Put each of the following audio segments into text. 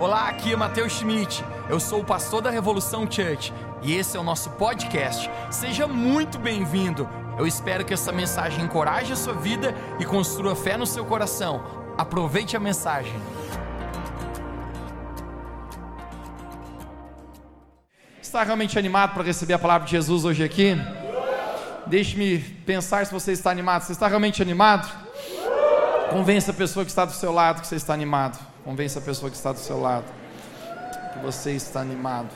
Olá, aqui é Matheus Schmidt. Eu sou o pastor da Revolução Church e esse é o nosso podcast. Seja muito bem-vindo. Eu espero que essa mensagem encoraje a sua vida e construa fé no seu coração. Aproveite a mensagem. Está realmente animado para receber a palavra de Jesus hoje aqui? Deixe-me pensar se você está animado. Você está realmente animado? Convença a pessoa que está do seu lado que você está animado. Convença a pessoa que está do seu lado que você está animado.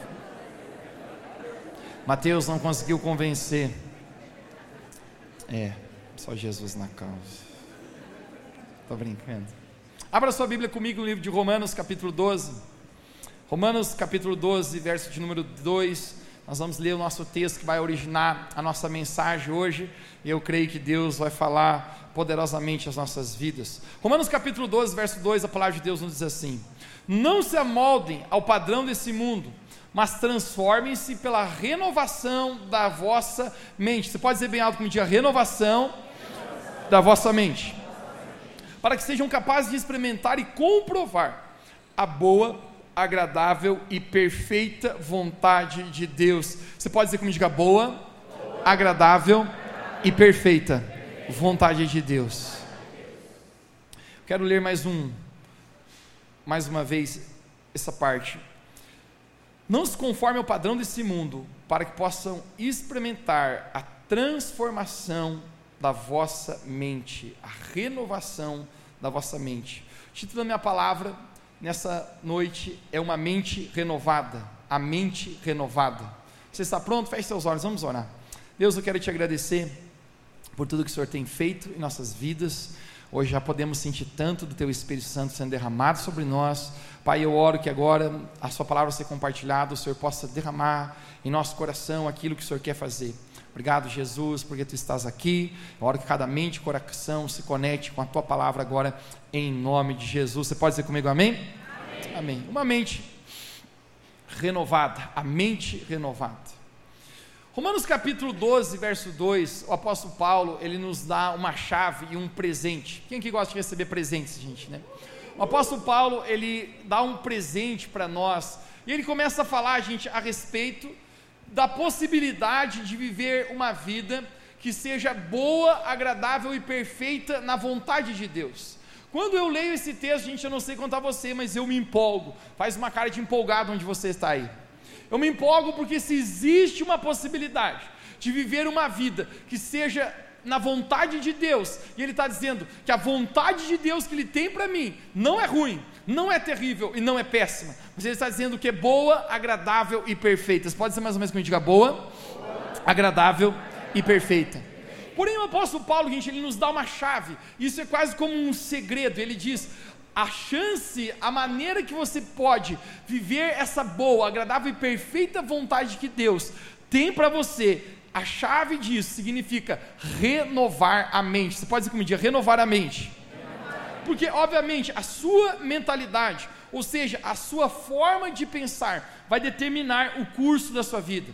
Mateus não conseguiu convencer. É, só Jesus na causa. Estou brincando. Abra sua Bíblia comigo no livro de Romanos, capítulo 12. Romanos, capítulo 12, verso de número 2. Nós vamos ler o nosso texto que vai originar a nossa mensagem hoje. E eu creio que Deus vai falar poderosamente as nossas vidas. Romanos capítulo 12, verso 2, a palavra de Deus nos diz assim: Não se amoldem ao padrão desse mundo, mas transformem-se pela renovação da vossa mente. Você pode dizer bem alto comigo, renovação da vossa mente. Para que sejam capazes de experimentar e comprovar a boa, agradável e perfeita vontade de Deus. Você pode dizer comigo, diga boa, agradável e perfeita vontade de Deus. Quero ler mais um, mais uma vez essa parte. Não se conforme ao padrão desse mundo, para que possam experimentar a transformação da vossa mente, a renovação da vossa mente. O título da minha palavra nessa noite é uma mente renovada, a mente renovada. Você está pronto? Feche seus olhos, vamos orar. Deus, eu quero te agradecer por tudo que o Senhor tem feito em nossas vidas. Hoje já podemos sentir tanto do Teu Espírito Santo sendo derramado sobre nós. Pai, eu oro que agora a Sua palavra seja compartilhada, o Senhor possa derramar em nosso coração aquilo que o Senhor quer fazer. Obrigado, Jesus, porque Tu estás aqui. Eu oro que cada mente e coração se conecte com a Tua palavra agora, em nome de Jesus. Você pode dizer comigo amém? Amém. amém. Uma mente renovada, a mente renovada. Romanos capítulo 12, verso 2, o apóstolo Paulo, ele nos dá uma chave e um presente. Quem que gosta de receber presentes, gente, né? O apóstolo Paulo, ele dá um presente para nós, e ele começa a falar, gente, a respeito da possibilidade de viver uma vida que seja boa, agradável e perfeita na vontade de Deus. Quando eu leio esse texto, gente, eu não sei contar você, mas eu me empolgo. Faz uma cara de empolgado onde você está aí. Eu me empolgo porque se existe uma possibilidade de viver uma vida que seja na vontade de Deus, e Ele está dizendo que a vontade de Deus que Ele tem para mim não é ruim, não é terrível e não é péssima, mas Ele está dizendo que é boa, agradável e perfeita. Você pode ser mais ou menos como diga boa, agradável e perfeita. Porém, o apóstolo Paulo, gente, ele nos dá uma chave, isso é quase como um segredo. Ele diz: a chance, a maneira que você pode viver essa boa, agradável e perfeita vontade que Deus tem para você, a chave disso significa renovar a mente. Você pode dizer comigo, renovar a mente. Porque, obviamente, a sua mentalidade, ou seja, a sua forma de pensar, vai determinar o curso da sua vida,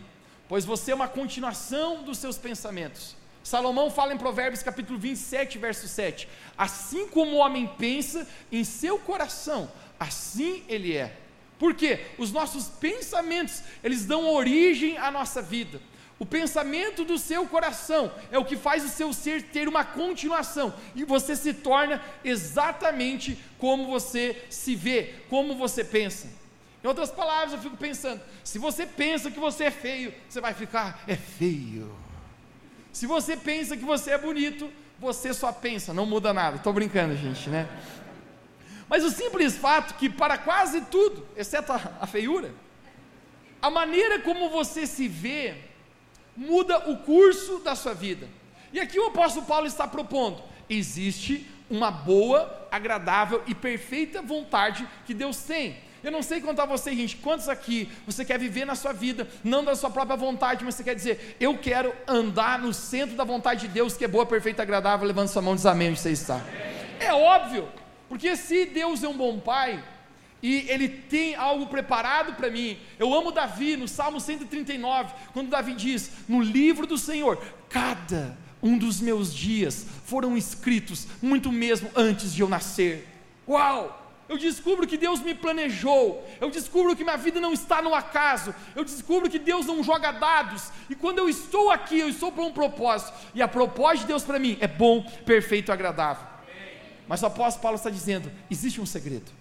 pois você é uma continuação dos seus pensamentos. Salomão fala em Provérbios capítulo 27, verso 7: Assim como o homem pensa em seu coração, assim ele é. Por quê? Os nossos pensamentos, eles dão origem à nossa vida. O pensamento do seu coração é o que faz o seu ser ter uma continuação, e você se torna exatamente como você se vê, como você pensa. Em outras palavras, eu fico pensando: se você pensa que você é feio, você vai ficar, é feio. Se você pensa que você é bonito, você só pensa, não muda nada. Estou brincando, gente, né? Mas o simples fato que para quase tudo, exceto a, a feiura, a maneira como você se vê muda o curso da sua vida. E aqui o apóstolo Paulo está propondo: existe uma boa, agradável e perfeita vontade que Deus tem. Eu não sei contar você, gente, quantos aqui você quer viver na sua vida, não da sua própria vontade, mas você quer dizer, eu quero andar no centro da vontade de Deus, que é boa, perfeita, agradável, levando sua mão e diz amém onde você está. É óbvio, porque se Deus é um bom pai, e Ele tem algo preparado para mim. Eu amo Davi no Salmo 139, quando Davi diz: No livro do Senhor, cada um dos meus dias foram escritos, muito mesmo antes de eu nascer. Uau! eu descubro que Deus me planejou, eu descubro que minha vida não está no acaso, eu descubro que Deus não joga dados, e quando eu estou aqui, eu estou por um propósito, e a propósito de Deus para mim é bom, perfeito e agradável. Mas o apóstolo Paulo está dizendo: existe um segredo,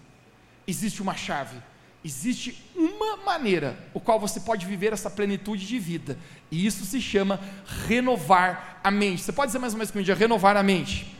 existe uma chave, existe uma maneira o qual você pode viver essa plenitude de vida, e isso se chama renovar a mente. Você pode dizer mais uma vez comigo, renovar a mente.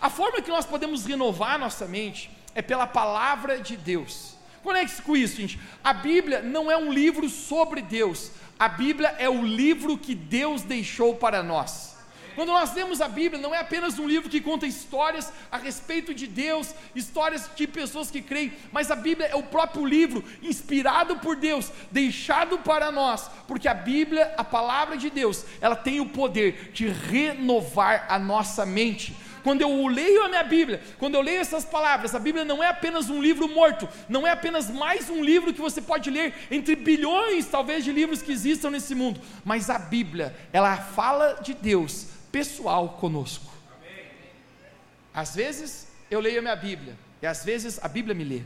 A forma que nós podemos renovar a nossa mente é pela palavra de Deus. Conecte-se com isso, gente. A Bíblia não é um livro sobre Deus, a Bíblia é o livro que Deus deixou para nós. Quando nós lemos a Bíblia, não é apenas um livro que conta histórias a respeito de Deus, histórias de pessoas que creem, mas a Bíblia é o próprio livro inspirado por Deus, deixado para nós, porque a Bíblia, a palavra de Deus, ela tem o poder de renovar a nossa mente. Quando eu leio a minha Bíblia, quando eu leio essas palavras, a Bíblia não é apenas um livro morto, não é apenas mais um livro que você pode ler entre bilhões, talvez, de livros que existam nesse mundo, mas a Bíblia, ela fala de Deus pessoal conosco. Às vezes eu leio a minha Bíblia, e às vezes a Bíblia me lê.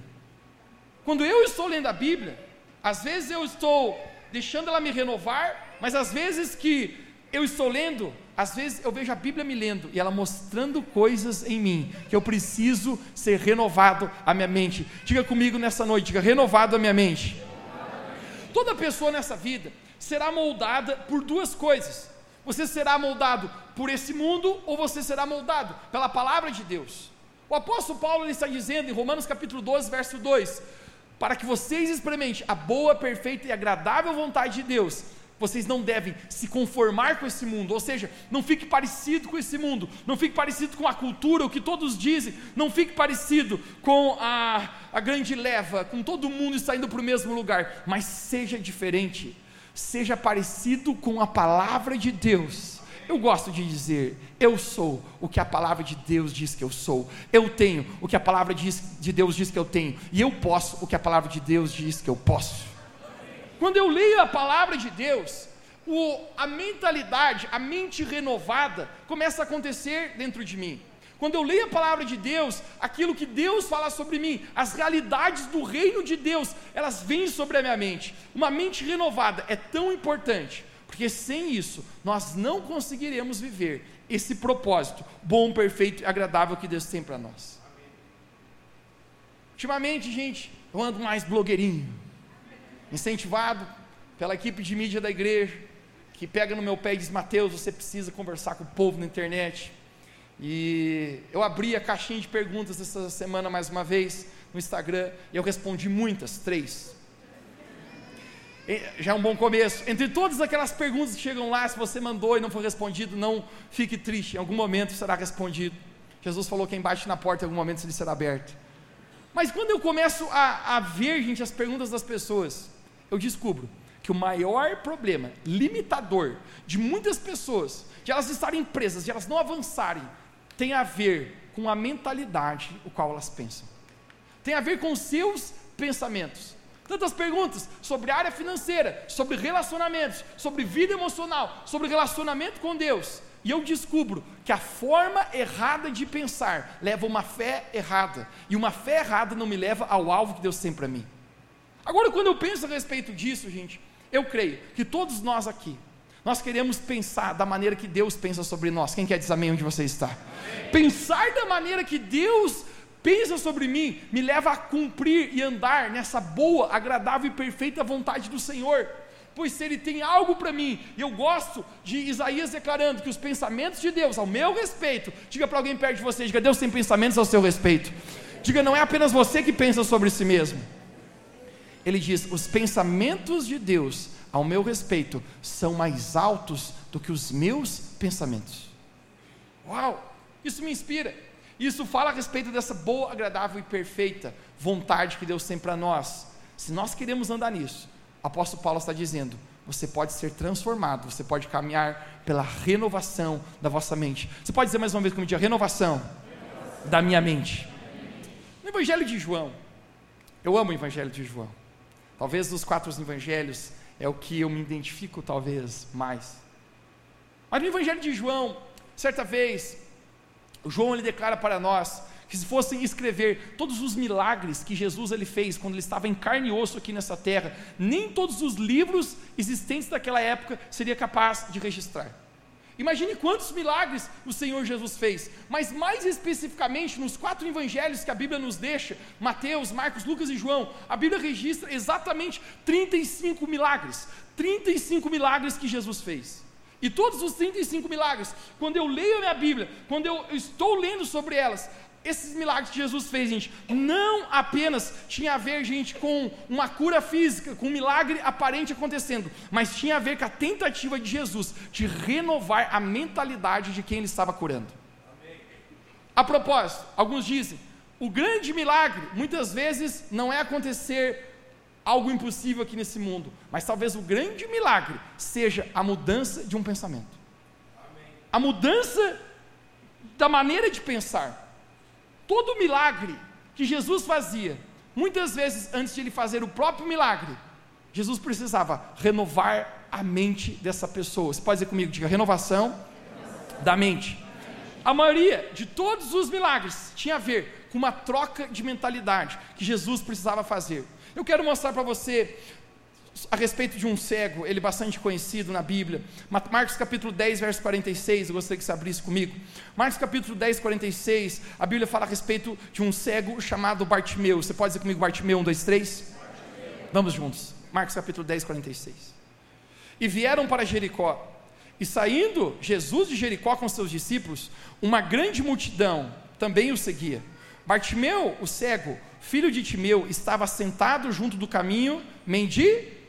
Quando eu estou lendo a Bíblia, às vezes eu estou deixando ela me renovar, mas às vezes que eu estou lendo, às vezes eu vejo a Bíblia me lendo e ela mostrando coisas em mim, que eu preciso ser renovado a minha mente. Diga comigo nessa noite, diga renovado a minha mente. Toda pessoa nessa vida será moldada por duas coisas. Você será moldado por esse mundo ou você será moldado pela palavra de Deus. O apóstolo Paulo está dizendo em Romanos capítulo 12, verso 2: para que vocês experimentem a boa, perfeita e agradável vontade de Deus, vocês não devem se conformar com esse mundo, ou seja, não fique parecido com esse mundo, não fique parecido com a cultura, o que todos dizem, não fique parecido com a, a grande leva, com todo mundo saindo para o mesmo lugar, mas seja diferente, seja parecido com a palavra de Deus. Eu gosto de dizer, eu sou o que a palavra de Deus diz que eu sou, eu tenho o que a palavra de Deus diz que eu tenho, e eu posso o que a palavra de Deus diz que eu posso. Quando eu leio a palavra de Deus, o, a mentalidade, a mente renovada começa a acontecer dentro de mim. Quando eu leio a palavra de Deus, aquilo que Deus fala sobre mim, as realidades do reino de Deus, elas vêm sobre a minha mente. Uma mente renovada é tão importante, porque sem isso nós não conseguiremos viver esse propósito bom, perfeito e agradável que Deus tem para nós. Ultimamente, gente, eu ando mais blogueirinho incentivado pela equipe de mídia da igreja, que pega no meu pé e diz: Mateus, você precisa conversar com o povo na internet. E eu abri a caixinha de perguntas essa semana mais uma vez no Instagram e eu respondi muitas, três. Já é um bom começo. Entre todas aquelas perguntas que chegam lá, se você mandou e não foi respondido, não fique triste, em algum momento será respondido. Jesus falou: quem bate na porta, em algum momento ele será aberto. Mas quando eu começo a, a ver, gente, as perguntas das pessoas, eu descubro que o maior problema limitador de muitas pessoas, de elas estarem presas, de elas não avançarem, tem a ver com a mentalidade o qual elas pensam. Tem a ver com seus pensamentos. Tantas perguntas sobre área financeira, sobre relacionamentos, sobre vida emocional, sobre relacionamento com Deus. E eu descubro que a forma errada de pensar leva uma fé errada. E uma fé errada não me leva ao alvo que Deus tem para mim. Agora, quando eu penso a respeito disso, gente, eu creio que todos nós aqui, nós queremos pensar da maneira que Deus pensa sobre nós. Quem quer dizer amém onde você está? Amém. Pensar da maneira que Deus pensa sobre mim me leva a cumprir e andar nessa boa, agradável e perfeita vontade do Senhor. Pois se Ele tem algo para mim, e eu gosto de Isaías declarando que os pensamentos de Deus ao meu respeito, diga para alguém perto de você, diga Deus tem pensamentos ao seu respeito. Diga, não é apenas você que pensa sobre si mesmo ele diz: os pensamentos de Deus ao meu respeito são mais altos do que os meus pensamentos. Uau! Isso me inspira. Isso fala a respeito dessa boa, agradável e perfeita vontade que Deus tem para nós. Se nós queremos andar nisso, apóstolo Paulo está dizendo: você pode ser transformado, você pode caminhar pela renovação da vossa mente. Você pode dizer mais uma vez comigo: renovação, renovação. da minha mente. No Evangelho de João, eu amo o Evangelho de João. Talvez dos quatro evangelhos é o que eu me identifico talvez mais. Mas no evangelho de João, certa vez, João ele declara para nós que se fossem escrever todos os milagres que Jesus ele fez quando ele estava em carne e osso aqui nessa terra, nem todos os livros existentes daquela época seria capaz de registrar. Imagine quantos milagres o Senhor Jesus fez, mas mais especificamente nos quatro evangelhos que a Bíblia nos deixa, Mateus, Marcos, Lucas e João, a Bíblia registra exatamente 35 milagres, 35 milagres que Jesus fez. E todos os 35 milagres, quando eu leio a minha Bíblia, quando eu estou lendo sobre elas, esses milagres que Jesus fez, gente, não apenas tinha a ver, gente, com uma cura física, com um milagre aparente acontecendo, mas tinha a ver com a tentativa de Jesus de renovar a mentalidade de quem ele estava curando. A propósito, alguns dizem, o grande milagre muitas vezes não é acontecer algo impossível aqui nesse mundo, mas talvez o grande milagre seja a mudança de um pensamento. A mudança da maneira de pensar. Todo milagre que Jesus fazia, muitas vezes antes de ele fazer o próprio milagre, Jesus precisava renovar a mente dessa pessoa. Você pode dizer comigo, diga renovação da mente. A maioria de todos os milagres tinha a ver com uma troca de mentalidade que Jesus precisava fazer. Eu quero mostrar para você a respeito de um cego, ele bastante conhecido na Bíblia. Marcos capítulo 10, verso 46, eu gostaria que você abrisse comigo. Marcos capítulo 10, 46, a Bíblia fala a respeito de um cego chamado Bartimeu. Você pode dizer comigo Bartimeu, 1, 2, 3? Vamos juntos. Marcos capítulo 10, 46. E vieram para Jericó. E saindo Jesus de Jericó com seus discípulos, uma grande multidão também o seguia. Bartimeu, o cego, filho de Timeu, estava sentado junto do caminho, mendigando.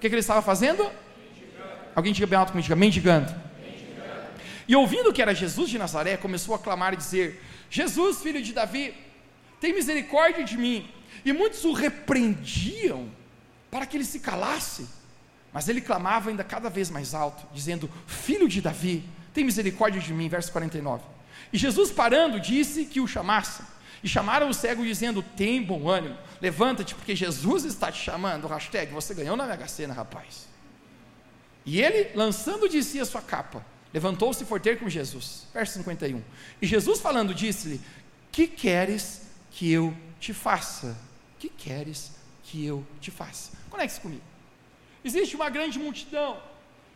O que, que ele estava fazendo? Mendigando. Alguém diga bem alto comigo, diga mendigando. mendigando. E ouvindo que era Jesus de Nazaré, começou a clamar e dizer: Jesus, filho de Davi, tem misericórdia de mim. E muitos o repreendiam para que ele se calasse. Mas ele clamava ainda cada vez mais alto, dizendo: Filho de Davi, tem misericórdia de mim. Verso 49. E Jesus, parando, disse que o chamasse. E chamaram o cego dizendo: Tem bom ânimo, levanta-te, porque Jesus está te chamando. Hashtag, você ganhou na Mega Sena, rapaz. E ele, lançando de si a sua capa, levantou-se e foi ter com Jesus. Verso 51. E Jesus falando, disse-lhe: Que queres que eu te faça? Que queres que eu te faça? Conecte-se comigo. Existe uma grande multidão.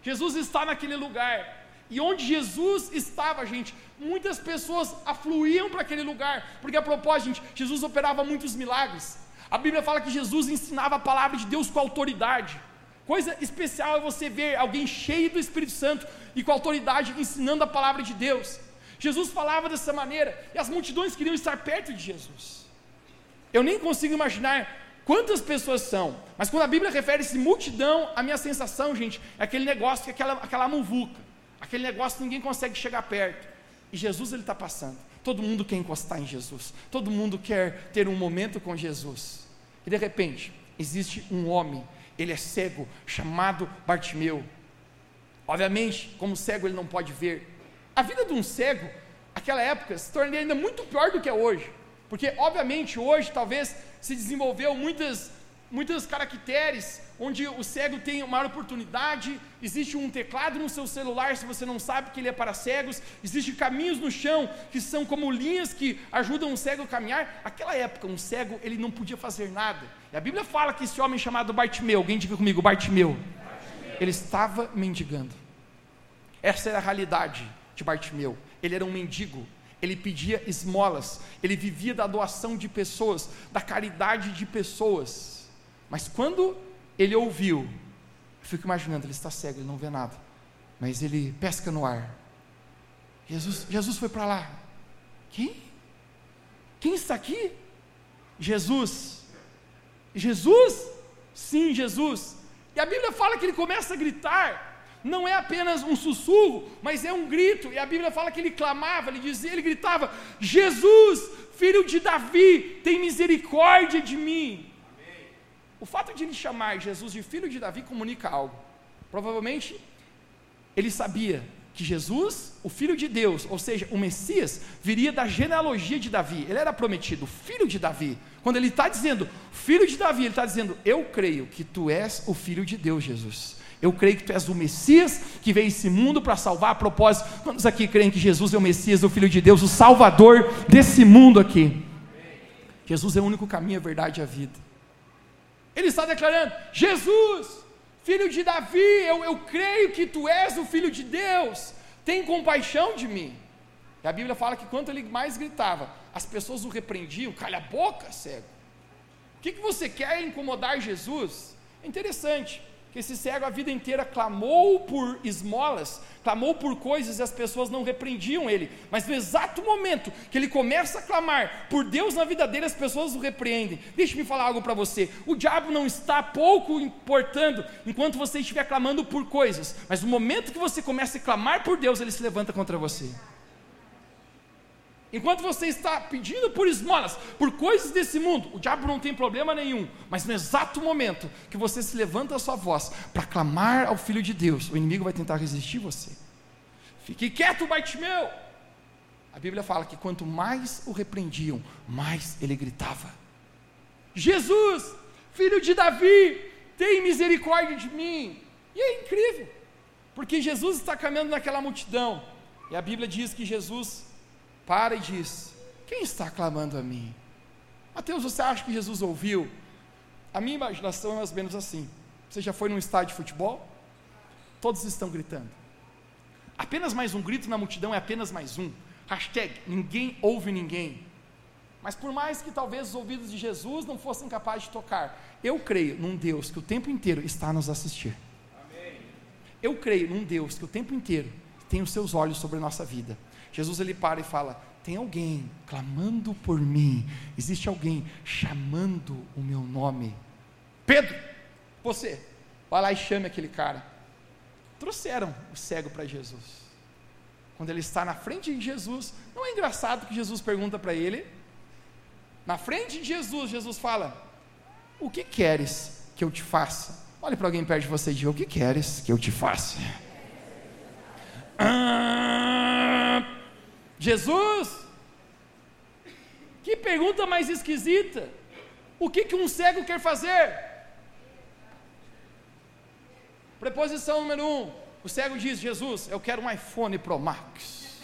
Jesus está naquele lugar. E onde Jesus estava, gente, muitas pessoas afluíam para aquele lugar, porque a propósito, gente, Jesus operava muitos milagres. A Bíblia fala que Jesus ensinava a palavra de Deus com autoridade. Coisa especial é você ver alguém cheio do Espírito Santo e com autoridade ensinando a palavra de Deus. Jesus falava dessa maneira e as multidões queriam estar perto de Jesus. Eu nem consigo imaginar quantas pessoas são, mas quando a Bíblia refere-se multidão, a minha sensação, gente, é aquele negócio, aquela, aquela muvuca. Aquele negócio ninguém consegue chegar perto. E Jesus ele está passando. Todo mundo quer encostar em Jesus. Todo mundo quer ter um momento com Jesus. E de repente, existe um homem, ele é cego, chamado Bartimeu. Obviamente, como cego ele não pode ver. A vida de um cego, aquela época, se tornaria ainda muito pior do que é hoje. Porque, obviamente, hoje talvez se desenvolveu muitas, muitas caracteres onde o cego tem uma oportunidade, existe um teclado no seu celular, se você não sabe que ele é para cegos, existem caminhos no chão que são como linhas que ajudam o cego a caminhar. Aquela época, um cego, ele não podia fazer nada. E a Bíblia fala que esse homem chamado Bartimeu, alguém diga comigo, Bartimeu. ele estava mendigando. Essa era a realidade de Bartimeu. Ele era um mendigo, ele pedia esmolas, ele vivia da doação de pessoas, da caridade de pessoas. Mas quando ele ouviu. Eu fico imaginando, ele está cego, ele não vê nada. Mas ele pesca no ar. Jesus, Jesus foi para lá. Quem? Quem está aqui? Jesus. Jesus? Sim, Jesus. E a Bíblia fala que ele começa a gritar. Não é apenas um sussurro, mas é um grito. E a Bíblia fala que ele clamava, ele dizia, ele gritava: Jesus, filho de Davi, tem misericórdia de mim. O fato de ele chamar Jesus de filho de Davi comunica algo. Provavelmente ele sabia que Jesus, o filho de Deus, ou seja, o Messias, viria da genealogia de Davi. Ele era prometido, filho de Davi. Quando ele está dizendo filho de Davi, ele está dizendo: Eu creio que tu és o filho de Deus, Jesus. Eu creio que tu és o Messias que veio esse mundo para salvar a propósito. Quantos aqui creem que Jesus é o Messias, o Filho de Deus, o Salvador desse mundo aqui? Jesus é o único caminho, a verdade e a vida. Ele está declarando: Jesus, filho de Davi, eu, eu creio que tu és o Filho de Deus, tem compaixão de mim. E a Bíblia fala que quanto ele mais gritava, as pessoas o repreendiam, calha a boca, cego. O que, que você quer incomodar Jesus? É interessante que esse cego a vida inteira clamou por esmolas, clamou por coisas e as pessoas não repreendiam ele. Mas no exato momento que ele começa a clamar por Deus na vida dele, as pessoas o repreendem. Deixe-me falar algo para você: o diabo não está pouco importando enquanto você estiver clamando por coisas, mas no momento que você começa a clamar por Deus, ele se levanta contra você. Enquanto você está pedindo por esmolas, por coisas desse mundo, o diabo não tem problema nenhum. Mas no exato momento que você se levanta a sua voz para clamar ao Filho de Deus, o inimigo vai tentar resistir você. Fique quieto, Bartimeu! A Bíblia fala que quanto mais o repreendiam, mais ele gritava: Jesus, filho de Davi, tem misericórdia de mim. E é incrível, porque Jesus está caminhando naquela multidão, e a Bíblia diz que Jesus para e diz: Quem está clamando a mim? Mateus, você acha que Jesus ouviu? A minha imaginação é mais ou menos assim. Você já foi num estádio de futebol? Todos estão gritando. Apenas mais um grito na multidão é apenas mais um. Hashtag ninguém ouve ninguém. Mas por mais que talvez os ouvidos de Jesus não fossem capazes de tocar, eu creio num Deus que o tempo inteiro está a nos assistir. Amém. Eu creio num Deus que o tempo inteiro tem os seus olhos sobre a nossa vida. Jesus ele para e fala: tem alguém clamando por mim, existe alguém chamando o meu nome. Pedro, você, vai lá e chame aquele cara. Trouxeram o cego para Jesus. Quando ele está na frente de Jesus, não é engraçado que Jesus pergunta para ele? Na frente de Jesus, Jesus fala: O que queres que eu te faça? Olhe para alguém perto de você e diga: O que queres que eu te faça? Ah, Jesus? Que pergunta mais esquisita. O que, que um cego quer fazer? Preposição número um. O cego diz: Jesus, eu quero um iPhone Pro Max.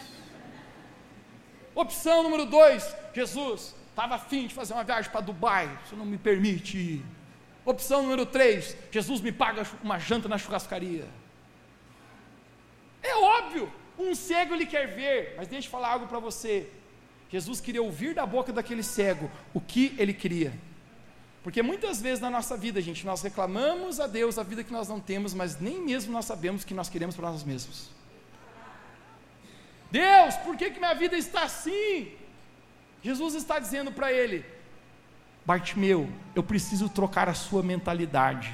Opção número dois: Jesus, estava afim de fazer uma viagem para Dubai, você não me permite. Opção número três: Jesus me paga uma janta na churrascaria. É óbvio, um cego ele quer ver, mas deixa eu falar algo para você. Jesus queria ouvir da boca daquele cego o que ele queria. Porque muitas vezes na nossa vida, gente, nós reclamamos a Deus a vida que nós não temos, mas nem mesmo nós sabemos o que nós queremos para nós mesmos. Deus, por que, que minha vida está assim? Jesus está dizendo para ele: Bartimeu, eu preciso trocar a sua mentalidade.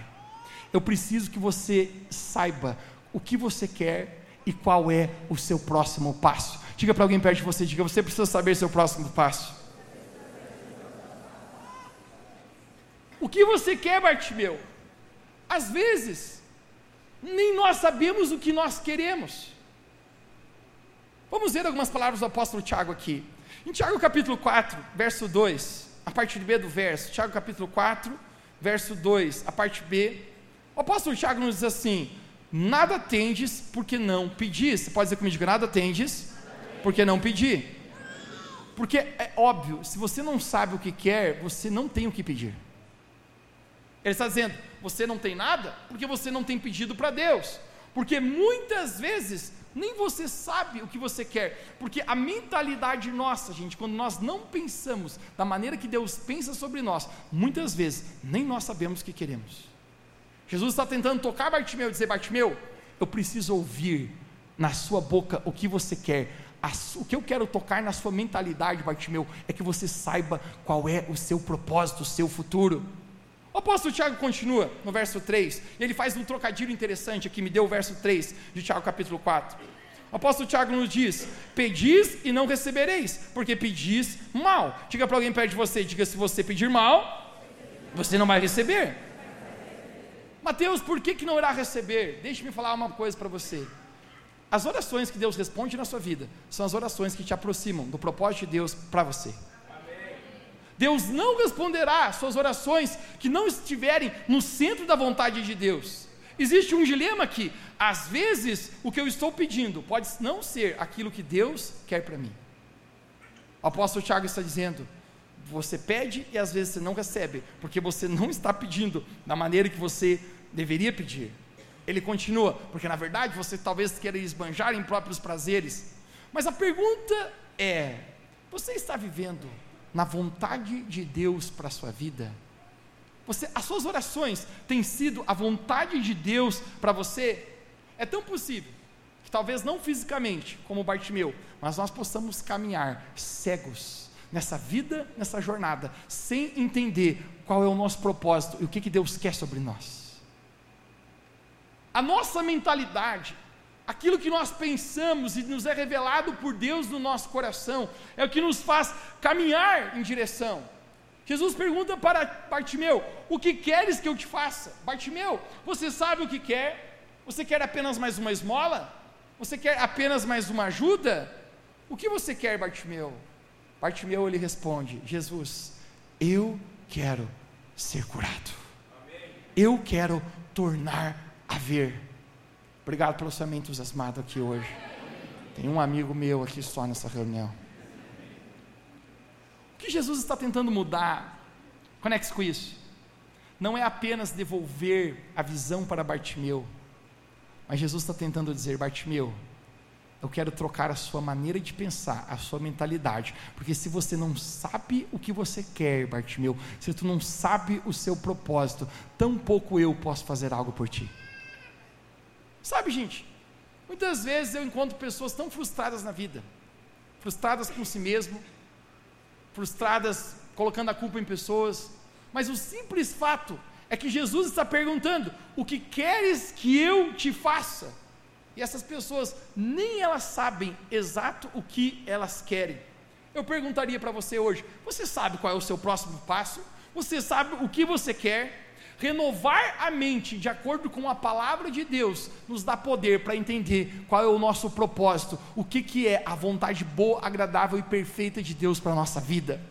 Eu preciso que você saiba o que você quer e qual é o seu próximo passo. Diga para alguém perto de você, diga, você precisa saber seu próximo passo. O que você quer, Bartimeu? Às vezes, nem nós sabemos o que nós queremos. Vamos ver algumas palavras do apóstolo Tiago aqui. Em Tiago capítulo 4, verso 2, a parte B do verso, Tiago capítulo 4, verso 2, a parte B, o apóstolo Tiago nos diz assim: Nada tendes porque não pedis. Você pode dizer comigo, nada tendes porque não pedir. Porque é óbvio, se você não sabe o que quer, você não tem o que pedir. Ele está dizendo, você não tem nada porque você não tem pedido para Deus. Porque muitas vezes nem você sabe o que você quer, porque a mentalidade nossa, gente, quando nós não pensamos da maneira que Deus pensa sobre nós, muitas vezes nem nós sabemos o que queremos. Jesus está tentando tocar Bartimeu e dizer: Bartimeu, eu preciso ouvir na sua boca o que você quer. O que eu quero tocar na sua mentalidade, Bartimeu, é que você saiba qual é o seu propósito, o seu futuro. O apóstolo Tiago continua no verso 3, e ele faz um trocadilho interessante aqui, me deu o verso 3 de Tiago capítulo 4. O apóstolo Tiago nos diz: Pedis e não recebereis, porque pedis mal. Diga para alguém perto de você, diga: se você pedir mal, você não vai receber. Mateus, por que, que não irá receber? Deixe-me falar uma coisa para você. As orações que Deus responde na sua vida são as orações que te aproximam do propósito de Deus para você. Deus não responderá suas orações que não estiverem no centro da vontade de Deus. Existe um dilema aqui. Às vezes, o que eu estou pedindo pode não ser aquilo que Deus quer para mim. O apóstolo Tiago está dizendo: você pede e às vezes você não recebe, porque você não está pedindo da maneira que você deveria pedir. Ele continua, porque na verdade você talvez queira esbanjar em próprios prazeres. Mas a pergunta é: você está vivendo na vontade de Deus para a sua vida? Você, as suas orações têm sido a vontade de Deus para você? É tão possível que talvez não fisicamente, como Bartimeu, mas nós possamos caminhar cegos nessa vida, nessa jornada, sem entender qual é o nosso propósito e o que, que Deus quer sobre nós. A nossa mentalidade, aquilo que nós pensamos e nos é revelado por Deus no nosso coração, é o que nos faz caminhar em direção Jesus pergunta para Bartimeu: O que queres que eu te faça? Bartimeu, você sabe o que quer? Você quer apenas mais uma esmola? Você quer apenas mais uma ajuda? O que você quer, Bartimeu? Bartimeu ele responde: Jesus, eu quero ser curado. Eu quero tornar a ver. Obrigado pelo seu entusiasmado aqui hoje. Tem um amigo meu aqui só nessa reunião. O que Jesus está tentando mudar, conecte com isso, não é apenas devolver a visão para Bartimeu, mas Jesus está tentando dizer: Bartimeu, eu quero trocar a sua maneira de pensar, a sua mentalidade, porque se você não sabe o que você quer, Bartimeu, se tu não sabe o seu propósito, tão pouco eu posso fazer algo por ti. Sabe, gente, muitas vezes eu encontro pessoas tão frustradas na vida, frustradas com si mesmo, frustradas, colocando a culpa em pessoas, mas o simples fato é que Jesus está perguntando: o que queres que eu te faça? E essas pessoas nem elas sabem exato o que elas querem. Eu perguntaria para você hoje: você sabe qual é o seu próximo passo? Você sabe o que você quer? Renovar a mente de acordo com a palavra de Deus nos dá poder para entender qual é o nosso propósito, o que, que é a vontade boa, agradável e perfeita de Deus para a nossa vida.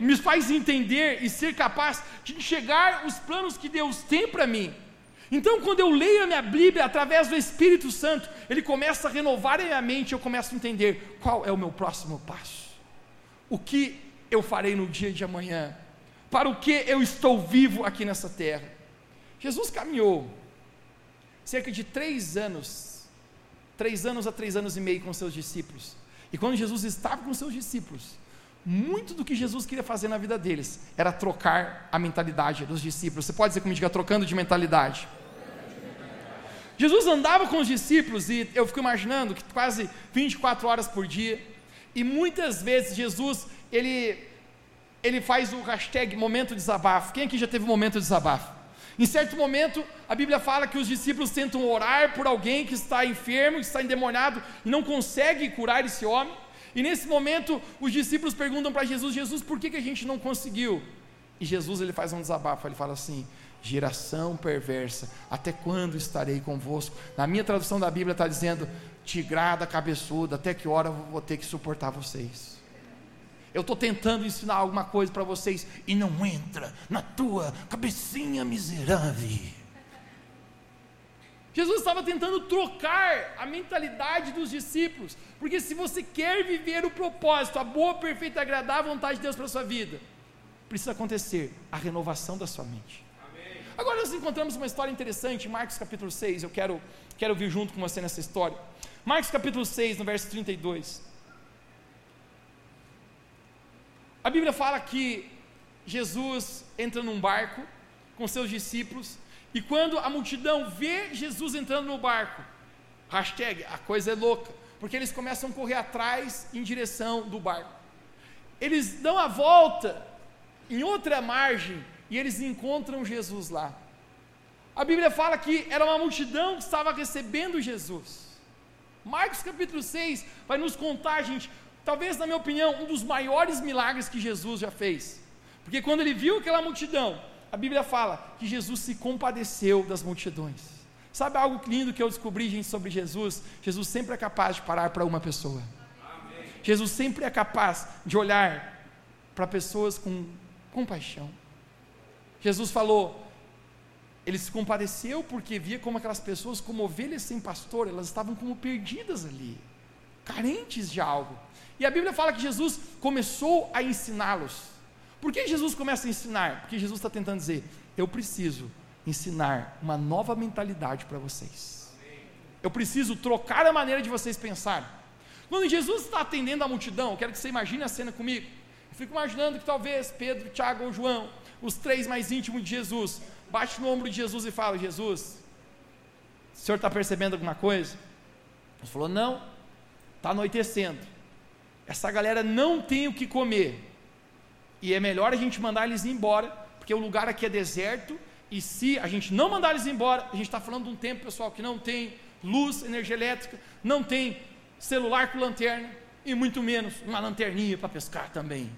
Me faz entender e ser capaz de enxergar os planos que Deus tem para mim. Então, quando eu leio a minha Bíblia através do Espírito Santo, ele começa a renovar a minha mente, eu começo a entender qual é o meu próximo passo, o que eu farei no dia de amanhã para o que eu estou vivo aqui nessa terra. Jesus caminhou cerca de três anos, três anos a três anos e meio com seus discípulos. E quando Jesus estava com seus discípulos, muito do que Jesus queria fazer na vida deles era trocar a mentalidade dos discípulos. Você pode dizer comigo, diga, trocando de mentalidade. Jesus andava com os discípulos e eu fico imaginando que quase 24 horas por dia, e muitas vezes Jesus, ele ele faz o hashtag momento de desabafo. Quem aqui já teve um momento de desabafo? Em certo momento, a Bíblia fala que os discípulos tentam orar por alguém que está enfermo, que está endemoniado e não consegue curar esse homem. E nesse momento, os discípulos perguntam para Jesus: Jesus, por que, que a gente não conseguiu? E Jesus ele faz um desabafo, ele fala assim: geração perversa, até quando estarei convosco? Na minha tradução da Bíblia está dizendo: tigrada cabeçuda, até que hora eu vou ter que suportar vocês? Eu estou tentando ensinar alguma coisa para vocês e não entra na tua cabecinha miserável. Jesus estava tentando trocar a mentalidade dos discípulos, porque se você quer viver o propósito, a boa, perfeita e agradável vontade de Deus para a sua vida, precisa acontecer a renovação da sua mente. Amém. Agora nós encontramos uma história interessante em Marcos capítulo 6, eu quero, quero vir junto com você nessa história. Marcos capítulo 6, no verso 32. A Bíblia fala que Jesus entra num barco com seus discípulos, e quando a multidão vê Jesus entrando no barco, hashtag, a coisa é louca, porque eles começam a correr atrás em direção do barco. Eles dão a volta em outra margem e eles encontram Jesus lá. A Bíblia fala que era uma multidão que estava recebendo Jesus. Marcos capítulo 6 vai nos contar, gente, talvez, na minha opinião, um dos maiores milagres que Jesus já fez. Porque quando ele viu aquela multidão, a Bíblia fala que Jesus se compadeceu das multidões. Sabe algo lindo que eu descobri, gente, sobre Jesus? Jesus sempre é capaz de parar para uma pessoa. Jesus sempre é capaz de olhar para pessoas com compaixão. Jesus falou: ele se compadeceu porque via como aquelas pessoas, como ovelhas sem pastor, elas estavam como perdidas ali, carentes de algo. E a Bíblia fala que Jesus começou a ensiná-los. Por que Jesus começa a ensinar? Porque Jesus está tentando dizer: eu preciso ensinar uma nova mentalidade para vocês. Eu preciso trocar a maneira de vocês pensarem. Quando Jesus está atendendo a multidão, eu quero que você imagine a cena comigo. Eu fico imaginando que talvez Pedro, Tiago ou João, os três mais íntimos de Jesus, bate no ombro de Jesus e fala: Jesus, o senhor está percebendo alguma coisa? Ele falou: Não, está anoitecendo. Essa galera não tem o que comer. E é melhor a gente mandar eles embora, porque o lugar aqui é deserto. E se a gente não mandar eles embora, a gente está falando de um tempo, pessoal, que não tem luz, energia elétrica, não tem celular com lanterna, e muito menos uma lanterninha para pescar também.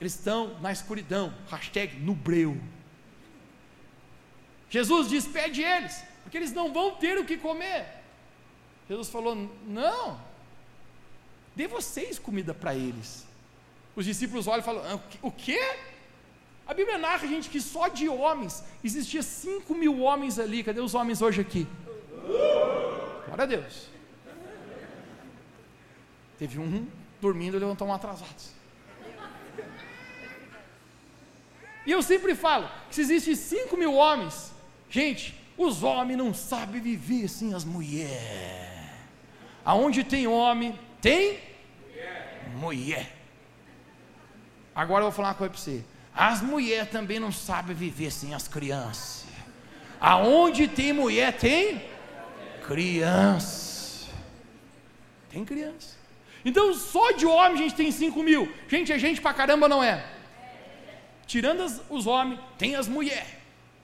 Eles estão na escuridão, hashtag no breu. Jesus despede eles, porque eles não vão ter o que comer. Jesus falou: Não, dê vocês comida para eles. Os discípulos olham e falam: ah, O quê? A Bíblia narra, gente, que só de homens existia 5 mil homens ali. Cadê os homens hoje aqui? Glória a Deus. Teve um dormindo e levantou um atrasado. E eu sempre falo que se existem 5 mil homens, Gente, os homens não sabem viver sem as mulheres. Aonde tem homem, tem mulher. Agora eu vou falar uma coisa para você. As mulheres também não sabem viver sem as crianças. Aonde tem mulher, tem criança. Tem criança. Então, só de homem a gente tem 5 mil. Gente, é gente pra caramba, não é? Tirando as, os homens, tem as mulheres.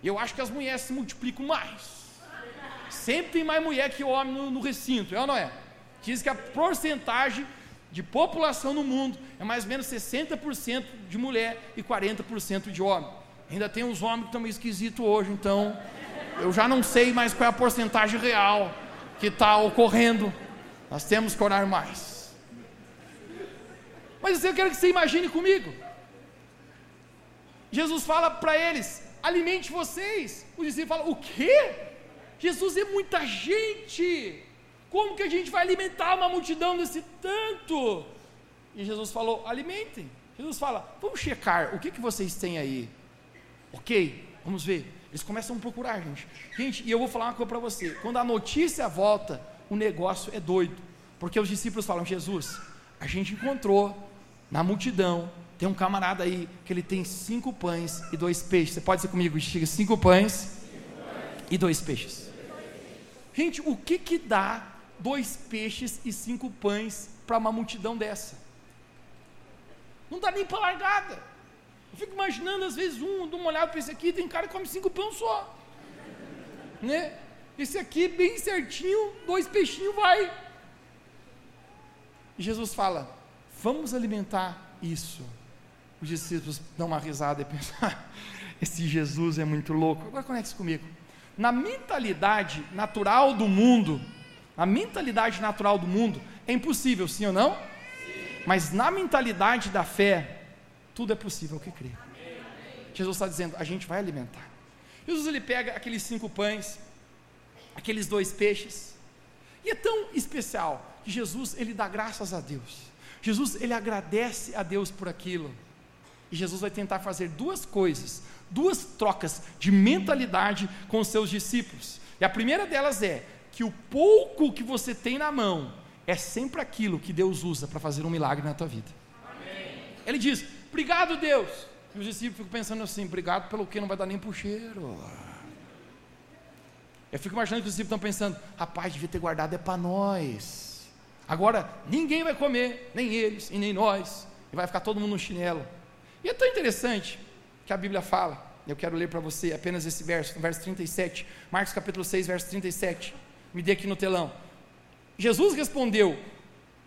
Eu acho que as mulheres se multiplicam mais. Sempre tem mais mulher que homem no, no recinto, é ou não é? Diz que a porcentagem de população no mundo é mais ou menos 60% de mulher e 40% de homem. Ainda tem uns homens que estão meio esquisitos hoje, então eu já não sei mais qual é a porcentagem real que está ocorrendo. Nós temos que orar mais. Mas eu quero que você imagine comigo. Jesus fala para eles: alimente vocês. Os discípulos falam: o quê? Jesus é muita gente. Como que a gente vai alimentar uma multidão desse tanto? E Jesus falou: alimentem. Jesus fala: vamos checar o que, que vocês têm aí. Ok, vamos ver. Eles começam a procurar, gente. Gente, e eu vou falar uma coisa para você: quando a notícia volta, o negócio é doido. Porque os discípulos falam: Jesus, a gente encontrou na multidão tem um camarada aí que ele tem cinco pães e dois peixes. Você pode ser comigo, Chica? Cinco pães e dois peixes. Gente, o que que dá dois peixes e cinco pães para uma multidão dessa? Não dá nem para largada. Eu fico imaginando, às vezes, um, de uma olhada para esse aqui, tem cara que come cinco pães só. Né? Esse aqui, bem certinho, dois peixinhos vai. E Jesus fala: vamos alimentar isso os discípulos dão uma risada e pensam: ah, esse Jesus é muito louco. Agora conecte comigo. Na mentalidade natural do mundo, a mentalidade natural do mundo é impossível, sim ou não? Sim. Mas na mentalidade da fé, tudo é possível que crê. Jesus está dizendo: a gente vai alimentar. Jesus ele pega aqueles cinco pães, aqueles dois peixes, e é tão especial que Jesus ele dá graças a Deus. Jesus ele agradece a Deus por aquilo. E Jesus vai tentar fazer duas coisas, duas trocas de mentalidade com os seus discípulos. E a primeira delas é que o pouco que você tem na mão é sempre aquilo que Deus usa para fazer um milagre na tua vida. Amém. Ele diz: Obrigado, Deus. E os discípulos ficam pensando assim: Obrigado pelo que não vai dar nem por cheiro. Eu fico imaginando que os discípulos estão pensando: Rapaz, devia ter guardado é para nós. Agora ninguém vai comer, nem eles e nem nós. E vai ficar todo mundo no chinelo. E é tão interessante que a Bíblia fala, eu quero ler para você apenas esse verso, verso 37, Marcos capítulo 6, verso 37. Me dê aqui no telão. Jesus respondeu: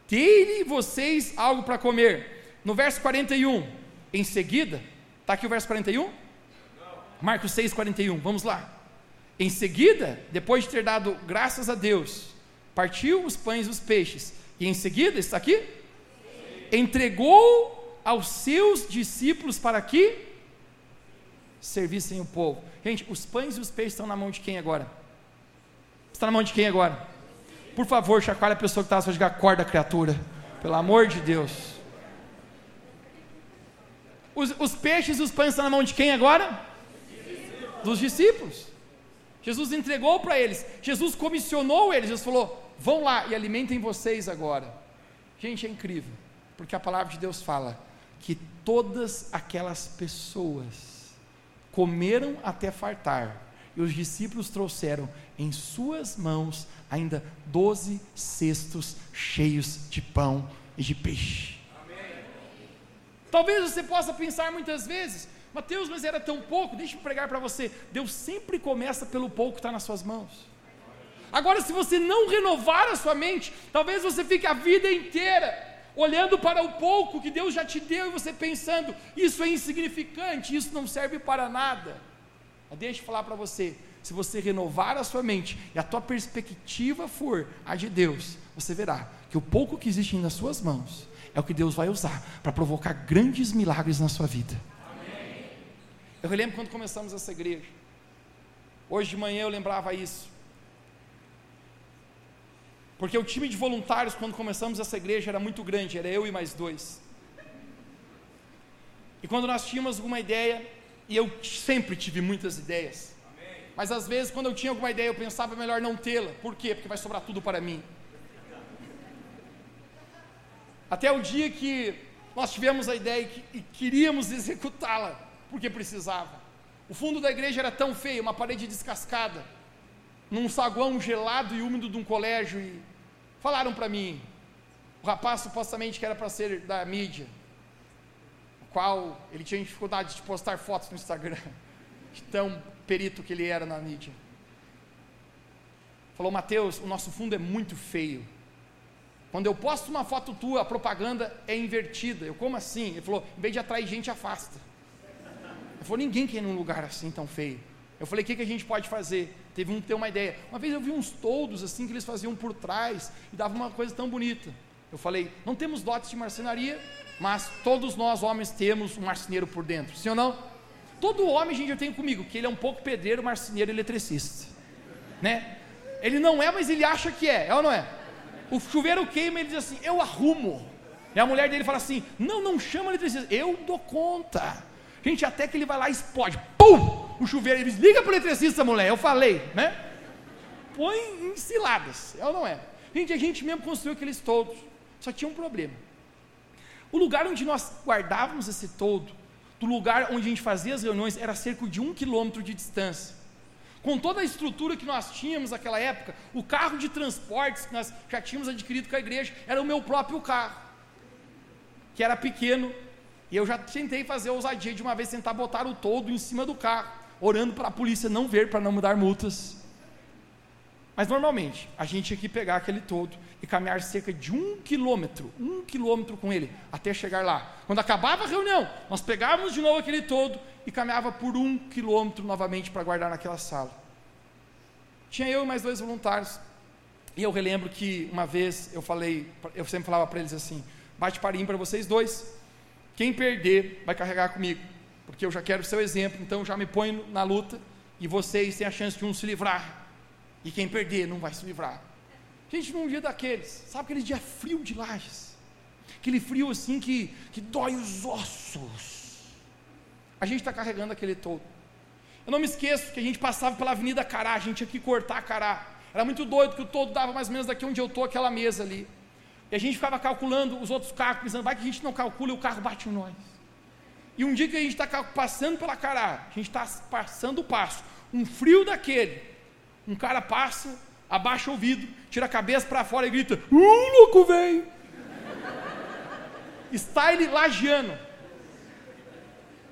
Dei-lhe vocês algo para comer. No verso 41, em seguida, está aqui o verso 41? Não. Marcos 6, 41, vamos lá. Em seguida, depois de ter dado graças a Deus, partiu os pães e os peixes, e em seguida, está aqui? Entregou aos seus discípulos para que servissem o povo. Gente, os pães e os peixes estão na mão de quem agora? Está na mão de quem agora? Por favor, chacoalha a pessoa que está na sua diga, acorda criatura. Pelo amor de Deus. Os, os peixes e os pães estão na mão de quem agora? Dos discípulos. Jesus entregou para eles. Jesus comissionou eles. Jesus falou: vão lá e alimentem vocês agora. Gente, é incrível. Porque a palavra de Deus fala que todas aquelas pessoas comeram até fartar. E os discípulos trouxeram em suas mãos ainda doze cestos cheios de pão e de peixe. Talvez você possa pensar muitas vezes, Mateus, mas era tão pouco. Deixa eu pregar para você. Deus sempre começa pelo pouco que está nas suas mãos. Agora, se você não renovar a sua mente, talvez você fique a vida inteira olhando para o pouco que Deus já te deu e você pensando, isso é insignificante, isso não serve para nada. Mas deixa eu falar para você, se você renovar a sua mente e a tua perspectiva for a de Deus, você verá que o pouco que existe nas suas mãos é o que Deus vai usar para provocar grandes milagres na sua vida. Amém. Eu lembro quando começamos essa igreja. Hoje de manhã eu lembrava isso. Porque o time de voluntários, quando começamos essa igreja, era muito grande, era eu e mais dois. E quando nós tínhamos alguma ideia, e eu sempre tive muitas ideias, mas às vezes, quando eu tinha alguma ideia, eu pensava melhor não tê-la. Por quê? Porque vai sobrar tudo para mim. Até o dia que nós tivemos a ideia e, que, e queríamos executá-la, porque precisava. O fundo da igreja era tão feio, uma parede descascada, num saguão gelado e úmido de um colégio, e falaram para mim, o rapaz supostamente que era para ser da mídia, o qual ele tinha dificuldade de postar fotos no Instagram, de tão perito que ele era na mídia. Falou, Mateus, o nosso fundo é muito feio. Quando eu posto uma foto tua, a propaganda é invertida. Eu, como assim? Ele falou, em vez de atrair gente, afasta. Ele falou, ninguém quer ir num lugar assim tão feio. Eu falei, o que, que a gente pode fazer? Teve um ter uma ideia. Uma vez eu vi uns toldos assim que eles faziam por trás e dava uma coisa tão bonita. Eu falei, não temos dotes de marcenaria, mas todos nós homens temos um marceneiro por dentro. Sim ou não? Todo homem, gente, eu tenho comigo, que ele é um pouco pedreiro, marceneiro, eletricista. Né? Ele não é, mas ele acha que é, é ou não é? O chuveiro queima, ele diz assim, eu arrumo. E a mulher dele fala assim, não, não chama eletricista, eu dou conta. Gente, até que ele vai lá e explode, pum! O chuveiro, ele diz, liga para o eletricista, mulher, eu falei, né? Põe em ciladas, é ou não é? Gente, a gente mesmo construiu aqueles todos, só tinha um problema. O lugar onde nós guardávamos esse todo, do lugar onde a gente fazia as reuniões era cerca de um quilômetro de distância. Com toda a estrutura que nós tínhamos naquela época, o carro de transportes que nós já tínhamos adquirido com a igreja era o meu próprio carro, que era pequeno, e eu já tentei fazer a ousadia de uma vez tentar botar o todo em cima do carro, orando para a polícia não ver, para não me dar multas. Mas normalmente, a gente tinha que pegar aquele todo e caminhar cerca de um quilômetro, um quilômetro com ele, até chegar lá. Quando acabava a reunião, nós pegávamos de novo aquele todo e caminhava por um quilômetro novamente para guardar naquela sala. Tinha eu e mais dois voluntários. E eu relembro que uma vez eu falei, eu sempre falava para eles assim: bate parinho para vocês dois. Quem perder vai carregar comigo, porque eu já quero o seu exemplo, então já me ponho na luta e vocês têm a chance de um se livrar. E quem perder não vai se livrar. Gente, num dia daqueles, sabe aquele dia frio de lajes? Aquele frio assim que, que dói os ossos. A gente está carregando aquele todo. Eu não me esqueço que a gente passava pela Avenida Cará, a gente tinha que cortar Cará. Era muito doido que o todo dava mais ou menos daqui onde eu estou, aquela mesa ali. E a gente ficava calculando os outros carros, pensando, vai que a gente não calcula e o carro bate em nós. E um dia que a gente está passando pela Cará, a gente está passando o passo, um frio daquele, um cara passa, abaixa o vidro, tira a cabeça para fora e grita: Uh, louco, velho! Style lagiano.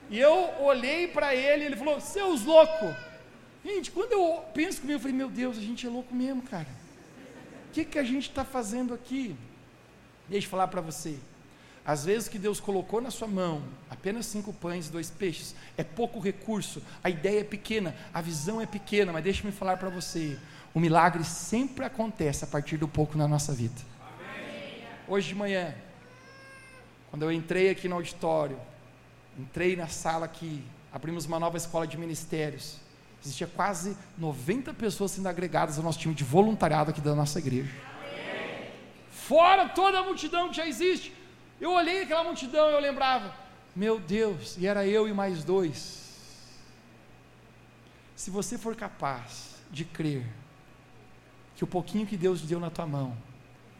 E eu olhei para ele e ele falou: Seus loucos! Gente, quando eu penso comigo, eu falei: Meu Deus, a gente é louco mesmo, cara. O que, que a gente está fazendo aqui? Deixa eu falar para você. Às vezes que Deus colocou na sua mão apenas cinco pães e dois peixes, é pouco recurso, a ideia é pequena, a visão é pequena, mas deixa-me falar para você: o milagre sempre acontece a partir do pouco na nossa vida. Amém. Hoje de manhã, quando eu entrei aqui no auditório, entrei na sala aqui, abrimos uma nova escola de ministérios. Existia quase 90 pessoas sendo agregadas ao nosso time de voluntariado aqui da nossa igreja. Fora toda a multidão que já existe. Eu olhei aquela multidão e eu lembrava, meu Deus, e era eu e mais dois. Se você for capaz de crer que o pouquinho que Deus deu na tua mão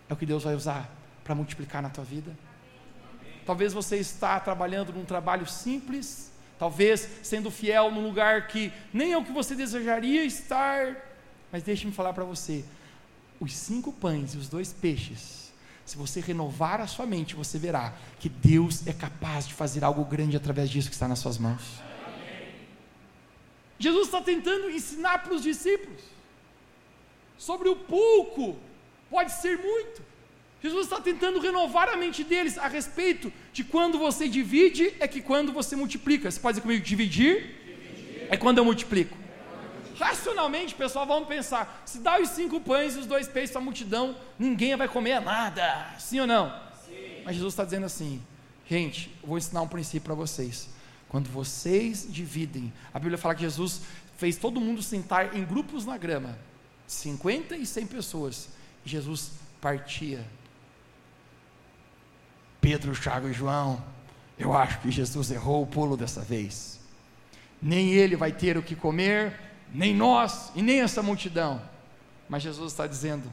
é o que Deus vai usar para multiplicar na tua vida. Talvez você está trabalhando num trabalho simples, talvez sendo fiel num lugar que nem é o que você desejaria estar, mas deixe-me falar para você, os cinco pães e os dois peixes, se você renovar a sua mente, você verá que Deus é capaz de fazer algo grande através disso que está nas suas mãos. Jesus está tentando ensinar para os discípulos sobre o pouco, pode ser muito. Jesus está tentando renovar a mente deles a respeito de quando você divide, é que quando você multiplica. Você pode dizer comigo: dividir, dividir. é quando eu multiplico. Racionalmente, pessoal, vamos pensar: se dá os cinco pães e os dois peixes para a multidão, ninguém vai comer nada. Sim ou não? Sim. Mas Jesus está dizendo assim: gente, eu vou ensinar um princípio para vocês. Quando vocês dividem, a Bíblia fala que Jesus fez todo mundo sentar em grupos na grama, 50 e 100 pessoas. E Jesus partia. Pedro, Tiago e João, eu acho que Jesus errou o pulo dessa vez. Nem ele vai ter o que comer, nem nós e nem essa multidão. Mas Jesus está dizendo: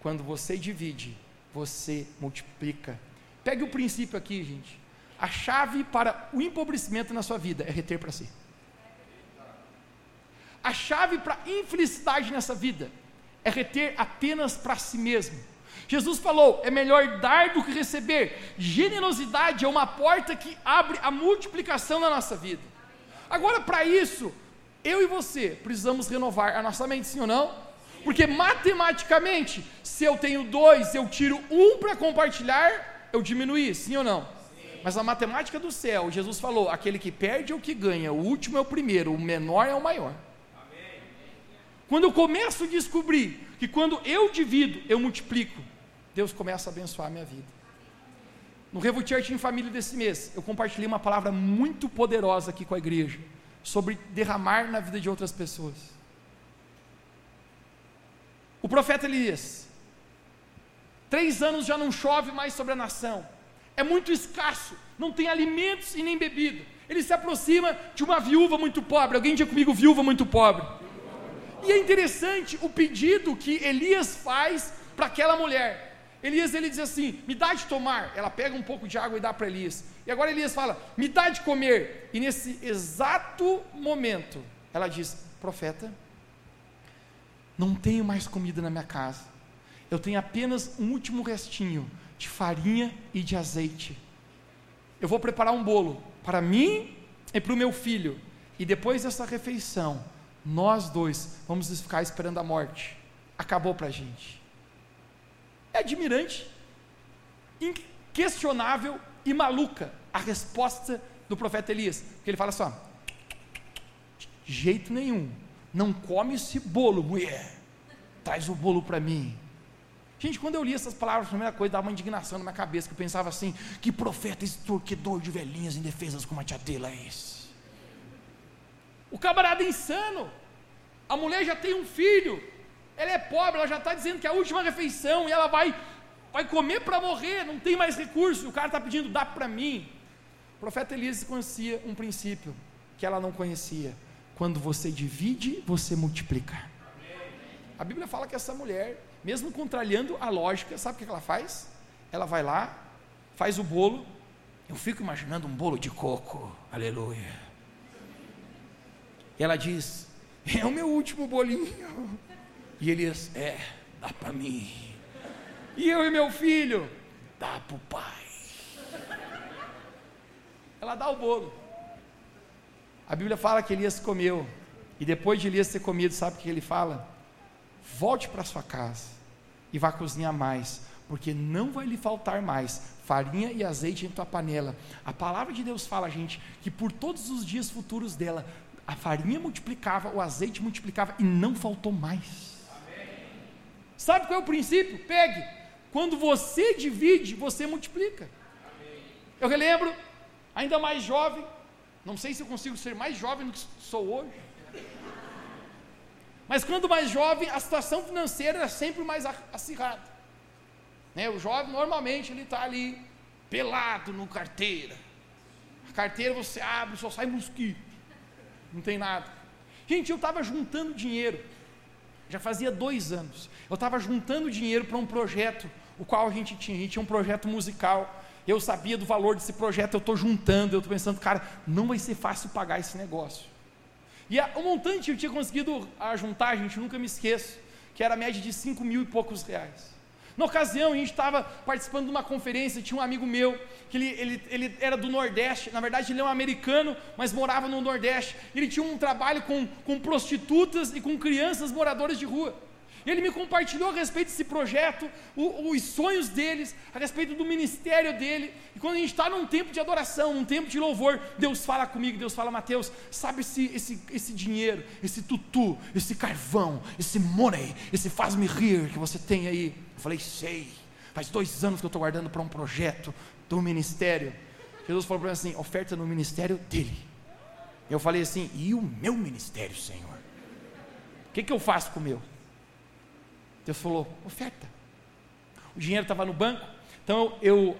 quando você divide, você multiplica. Pegue o princípio aqui, gente. A chave para o empobrecimento na sua vida é reter para si. A chave para a infelicidade nessa vida é reter apenas para si mesmo. Jesus falou: é melhor dar do que receber. Generosidade é uma porta que abre a multiplicação na nossa vida. Agora, para isso, eu e você precisamos renovar a nossa mente, sim ou não? Porque matematicamente, se eu tenho dois, eu tiro um para compartilhar, eu diminuí, sim ou não? Mas a matemática do céu, Jesus falou: aquele que perde é o que ganha, o último é o primeiro, o menor é o maior. Quando eu começo a descobrir que quando eu divido, eu multiplico, Deus começa a abençoar a minha vida. No Revo Church em Família desse mês, eu compartilhei uma palavra muito poderosa aqui com a igreja, sobre derramar na vida de outras pessoas. O profeta Elias, três anos já não chove mais sobre a nação, é muito escasso, não tem alimentos e nem bebida. Ele se aproxima de uma viúva muito pobre. Alguém diga comigo, viúva muito pobre. E é interessante o pedido que Elias faz para aquela mulher. Elias ele diz assim: "Me dá de tomar". Ela pega um pouco de água e dá para Elias. E agora Elias fala: "Me dá de comer". E nesse exato momento, ela diz: "Profeta, não tenho mais comida na minha casa. Eu tenho apenas um último restinho de farinha e de azeite. Eu vou preparar um bolo para mim e para o meu filho. E depois dessa refeição, nós dois vamos ficar esperando a morte. Acabou para a gente. É admirante, inquestionável e maluca a resposta do profeta Elias. Porque ele fala de jeito nenhum, não come esse bolo, mulher. Traz o bolo para mim. Gente, quando eu li essas palavras, a primeira coisa dava uma indignação na minha cabeça, que eu pensava assim: que profeta extorquidor de velhinhas indefesas como a tia Tela é esse? O camarada é insano. A mulher já tem um filho, ela é pobre, ela já está dizendo que é a última refeição e ela vai, vai comer para morrer, não tem mais recurso. O cara está pedindo, dá para mim. O profeta Elias conhecia um princípio que ela não conhecia: quando você divide, você multiplica. A Bíblia fala que essa mulher mesmo contrariando a lógica, sabe o que ela faz? Ela vai lá, faz o bolo. Eu fico imaginando um bolo de coco, aleluia. E ela diz: É o meu último bolinho. E diz: É, dá para mim. E eu e meu filho: Dá para o pai. Ela dá o bolo. A Bíblia fala que Elias comeu. E depois de Elias ter comido, sabe o que ele fala? volte para sua casa e vá cozinhar mais, porque não vai lhe faltar mais farinha e azeite em tua panela. A palavra de Deus fala, gente, que por todos os dias futuros dela, a farinha multiplicava, o azeite multiplicava e não faltou mais. Sabe qual é o princípio? Pegue. Quando você divide, você multiplica. Eu relembro, ainda mais jovem, Não sei se eu consigo ser mais jovem do que sou hoje. Mas quando mais jovem, a situação financeira era sempre mais acirrada. Né? O jovem normalmente ele está ali pelado no carteira. A carteira você abre, só sai mosquito. Não tem nada. Gente, eu estava juntando dinheiro. Já fazia dois anos. Eu estava juntando dinheiro para um projeto, o qual a gente tinha. A gente tinha um projeto musical. Eu sabia do valor desse projeto, eu estou juntando, eu estou pensando, cara, não vai ser fácil pagar esse negócio. E o montante eu tinha conseguido juntar, gente, nunca me esqueço, que era a média de 5 mil e poucos reais. Na ocasião, a gente estava participando de uma conferência, tinha um amigo meu, que ele, ele, ele era do Nordeste, na verdade ele é um americano, mas morava no Nordeste. Ele tinha um trabalho com, com prostitutas e com crianças moradoras de rua. Ele me compartilhou a respeito desse projeto, o, os sonhos deles, a respeito do ministério dele. E quando a gente está num tempo de adoração, num tempo de louvor, Deus fala comigo, Deus fala, Mateus, sabe esse, esse, esse dinheiro, esse tutu, esse carvão, esse money, esse faz-me rir que você tem aí? Eu falei, sei. Faz dois anos que eu estou guardando para um projeto do ministério. Jesus falou para mim assim: oferta no ministério dele. Eu falei assim: e o meu ministério, Senhor? O que, que eu faço com o meu? Deus falou: oferta. O dinheiro estava no banco, então eu, eu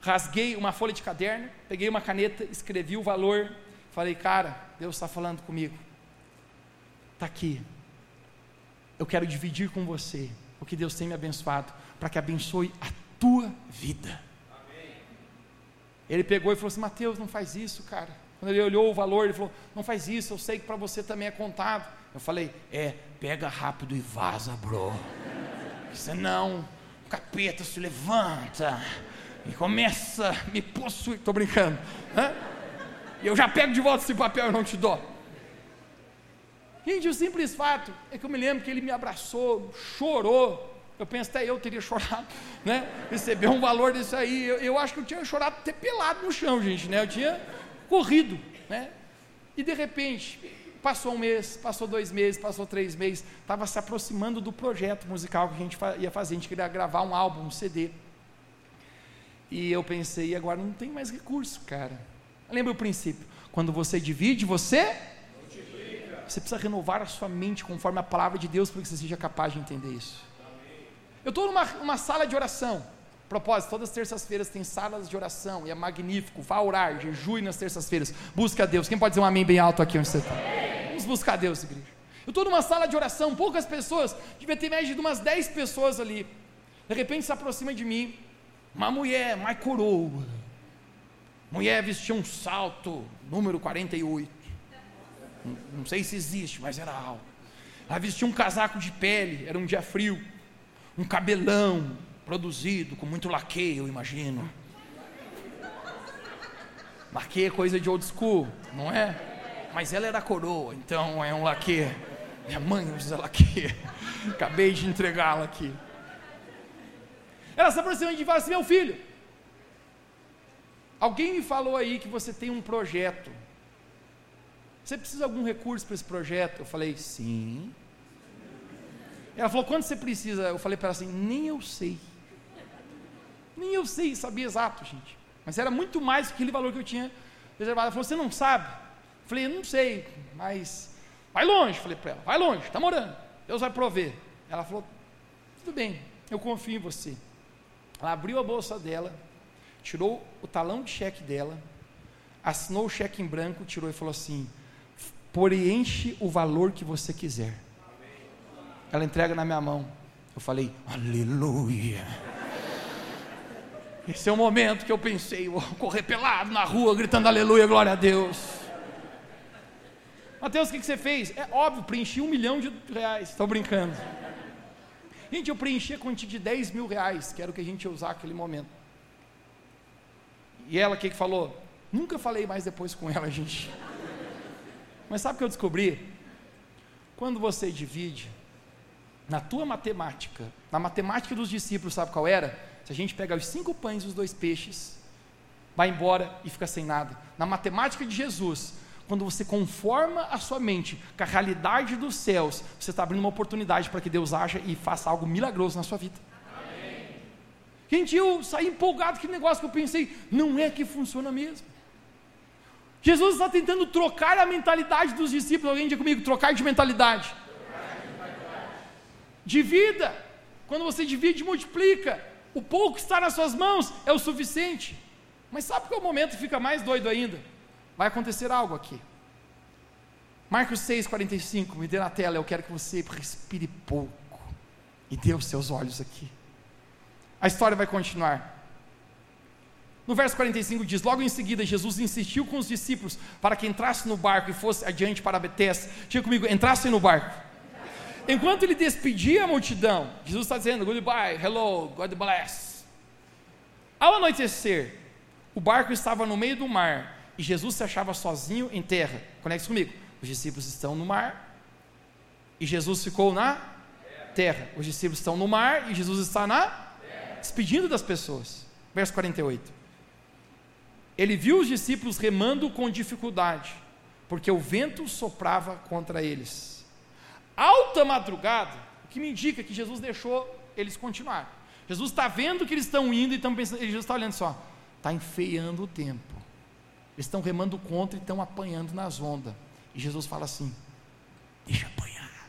rasguei uma folha de caderno, peguei uma caneta, escrevi o valor, falei: cara, Deus está falando comigo, está aqui. Eu quero dividir com você o que Deus tem me abençoado, para que abençoe a tua vida. Ele pegou e falou assim: Mateus, não faz isso, cara. Quando ele olhou o valor, ele falou: Não faz isso, eu sei que para você também é contado. Eu falei: É, pega rápido e vaza, bro. Senão o capeta se levanta e começa a me possuir. Estou brincando. Hã? E eu já pego de volta esse papel e não te dou. Gente, o simples fato é que eu me lembro que ele me abraçou, chorou. Eu penso, até eu teria chorado, né? Receber um valor desse aí. Eu, eu acho que eu tinha chorado até pelado no chão, gente, né? Eu tinha corrido, né? E de repente, passou um mês, passou dois meses, passou três meses, estava se aproximando do projeto musical que a gente ia fazer. A gente queria gravar um álbum, um CD. E eu pensei, agora não tem mais recurso, cara. Lembra o princípio? Quando você divide, você você precisa renovar a sua mente conforme a palavra de Deus para que você seja capaz de entender isso. Eu estou numa uma sala de oração. Propósito, todas as terças-feiras tem salas de oração e é magnífico. Vá orar, jejue nas terças-feiras. Busca a Deus. Quem pode dizer um amém bem alto aqui onde você está? Vamos buscar Deus, igreja. Eu estou numa sala de oração, poucas pessoas, devia ter média de umas 10 pessoas ali. De repente se aproxima de mim uma mulher, mais coroa. Mulher vestia um salto, número 48 não sei se existe, mas era algo. Ela vestia um casaco de pele, era um dia frio, um cabelão produzido com muito laque, eu imagino. Laque é coisa de old school, não é? Mas ela era coroa, então é um laque. Minha mãe usa laque. Acabei de entregá-la aqui. Ela se aproxima e fala assim: Meu filho, alguém me falou aí que você tem um projeto você precisa de algum recurso para esse projeto? Eu falei, sim. Ela falou, quanto você precisa? Eu falei para ela assim, nem eu sei. Nem eu sei, sabia exato, gente. Mas era muito mais do que aquele valor que eu tinha reservado. Ela falou, você não sabe? Falei, não sei, mas vai longe. Falei para ela, vai longe, está morando. Deus vai prover. Ela falou, tudo bem, eu confio em você. Ela abriu a bolsa dela, tirou o talão de cheque dela, assinou o cheque em branco, tirou e falou assim: preenche o valor que você quiser. Ela entrega na minha mão. Eu falei, aleluia. Esse é o momento que eu pensei, vou correr pelado na rua, gritando aleluia, glória a Deus. Mateus, o que, que você fez? É óbvio, preenchi um milhão de reais. Estou brincando. Gente, eu preenchi a quantia de 10 mil reais, que era o que a gente ia usar naquele momento. E ela, o que, que falou? Nunca falei mais depois com ela, gente. Mas sabe o que eu descobri? Quando você divide, na tua matemática, na matemática dos discípulos, sabe qual era? Se a gente pega os cinco pães e os dois peixes, vai embora e fica sem nada. Na matemática de Jesus, quando você conforma a sua mente com a realidade dos céus, você está abrindo uma oportunidade para que Deus haja e faça algo milagroso na sua vida. Amém. Gente, eu saí empolgado com aquele negócio que eu pensei, não é que funciona mesmo. Jesus está tentando trocar a mentalidade dos discípulos. Alguém diga comigo: trocar de mentalidade. De vida. Quando você divide, multiplica. O pouco que está nas suas mãos é o suficiente. Mas sabe qual é o momento que fica mais doido ainda? Vai acontecer algo aqui. Marcos 6, 45, me dê na tela, eu quero que você respire pouco e dê os seus olhos aqui. A história vai continuar. No verso 45 diz: Logo em seguida, Jesus insistiu com os discípulos para que entrasse no barco e fosse adiante para Betesda. Diga comigo, entrassem no barco. Enquanto ele despedia a multidão, Jesus está dizendo: Goodbye, hello, God bless. Ao anoitecer, o barco estava no meio do mar e Jesus se achava sozinho em terra. Conecte comigo. Os discípulos estão no mar e Jesus ficou na terra. Os discípulos estão no mar e Jesus está na despedindo das pessoas. Verso 48. Ele viu os discípulos remando com dificuldade, porque o vento soprava contra eles. Alta madrugada, o que me indica que Jesus deixou eles continuar. Jesus está vendo que eles estão indo e estão pensando, Jesus está olhando só, está enfeiando o tempo. Eles estão remando contra e estão apanhando nas ondas. E Jesus fala assim: deixa apanhar.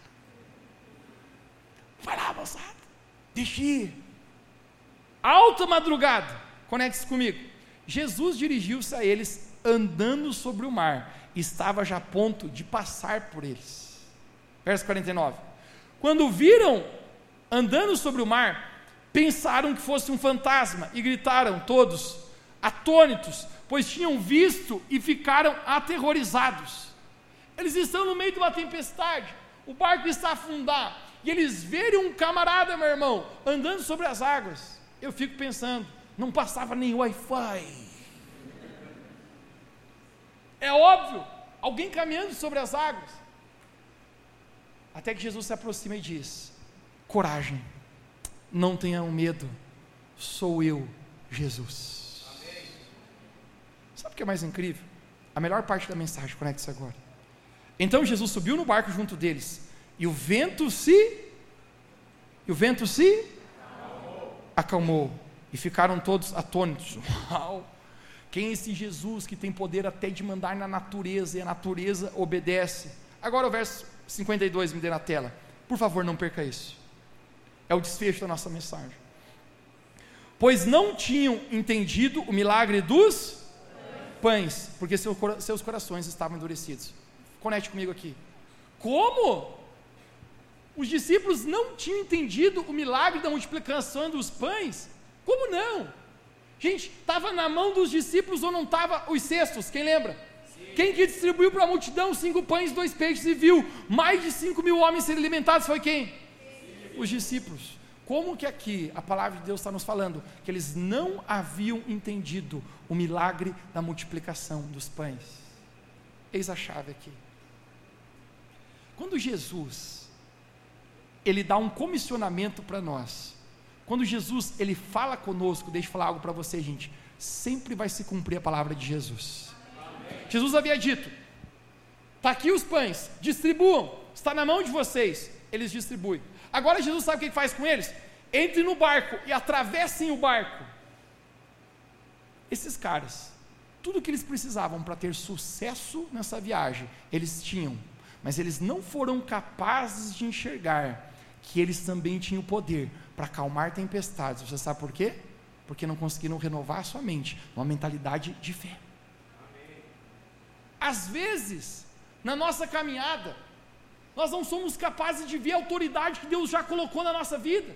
Vai lá, moçada, deixa ir. Alta madrugada, conecte-se comigo. Jesus dirigiu-se a eles andando sobre o mar, estava já a ponto de passar por eles. Verso 49. Quando viram andando sobre o mar, pensaram que fosse um fantasma e gritaram todos, atônitos, pois tinham visto e ficaram aterrorizados. Eles estão no meio de uma tempestade, o barco está a afundar, e eles verem um camarada, meu irmão, andando sobre as águas. Eu fico pensando, não passava nem Wi-Fi. É óbvio, alguém caminhando sobre as águas. Até que Jesus se aproxima e diz: Coragem, não tenham medo, sou eu, Jesus. Sabe o que é mais incrível? A melhor parte da mensagem, conecte-se agora. Então Jesus subiu no barco junto deles, e o vento se. E o vento se acalmou, acalmou e ficaram todos atônitos. Uau! Quem é esse Jesus que tem poder até de mandar na natureza e a natureza obedece? Agora o verso 52 me dê na tela. Por favor, não perca isso. É o desfecho da nossa mensagem. Pois não tinham entendido o milagre dos pães, porque seus corações estavam endurecidos. Conecte comigo aqui. Como? Os discípulos não tinham entendido o milagre da multiplicação dos pães? Como não? Gente, estava na mão dos discípulos ou não estava os cestos? Quem lembra? Sim. Quem que distribuiu para a multidão cinco pães e dois peixes e viu mais de cinco mil homens serem alimentados? Foi quem? Sim. Os discípulos. Como que aqui a palavra de Deus está nos falando? Que eles não haviam entendido o milagre da multiplicação dos pães. Eis a chave aqui. Quando Jesus ele dá um comissionamento para nós, quando Jesus ele fala conosco, deixa eu falar algo para você, gente. Sempre vai se cumprir a palavra de Jesus. Amém. Jesus havia dito: está aqui os pães, distribuam, está na mão de vocês. Eles distribuem. Agora Jesus sabe o que faz com eles? Entre no barco e atravessem o barco. Esses caras, tudo que eles precisavam para ter sucesso nessa viagem, eles tinham, mas eles não foram capazes de enxergar que eles também tinham poder para acalmar tempestades. Você sabe por quê? Porque não conseguiram renovar a sua mente, uma mentalidade de fé. Às vezes, na nossa caminhada, nós não somos capazes de ver a autoridade que Deus já colocou na nossa vida.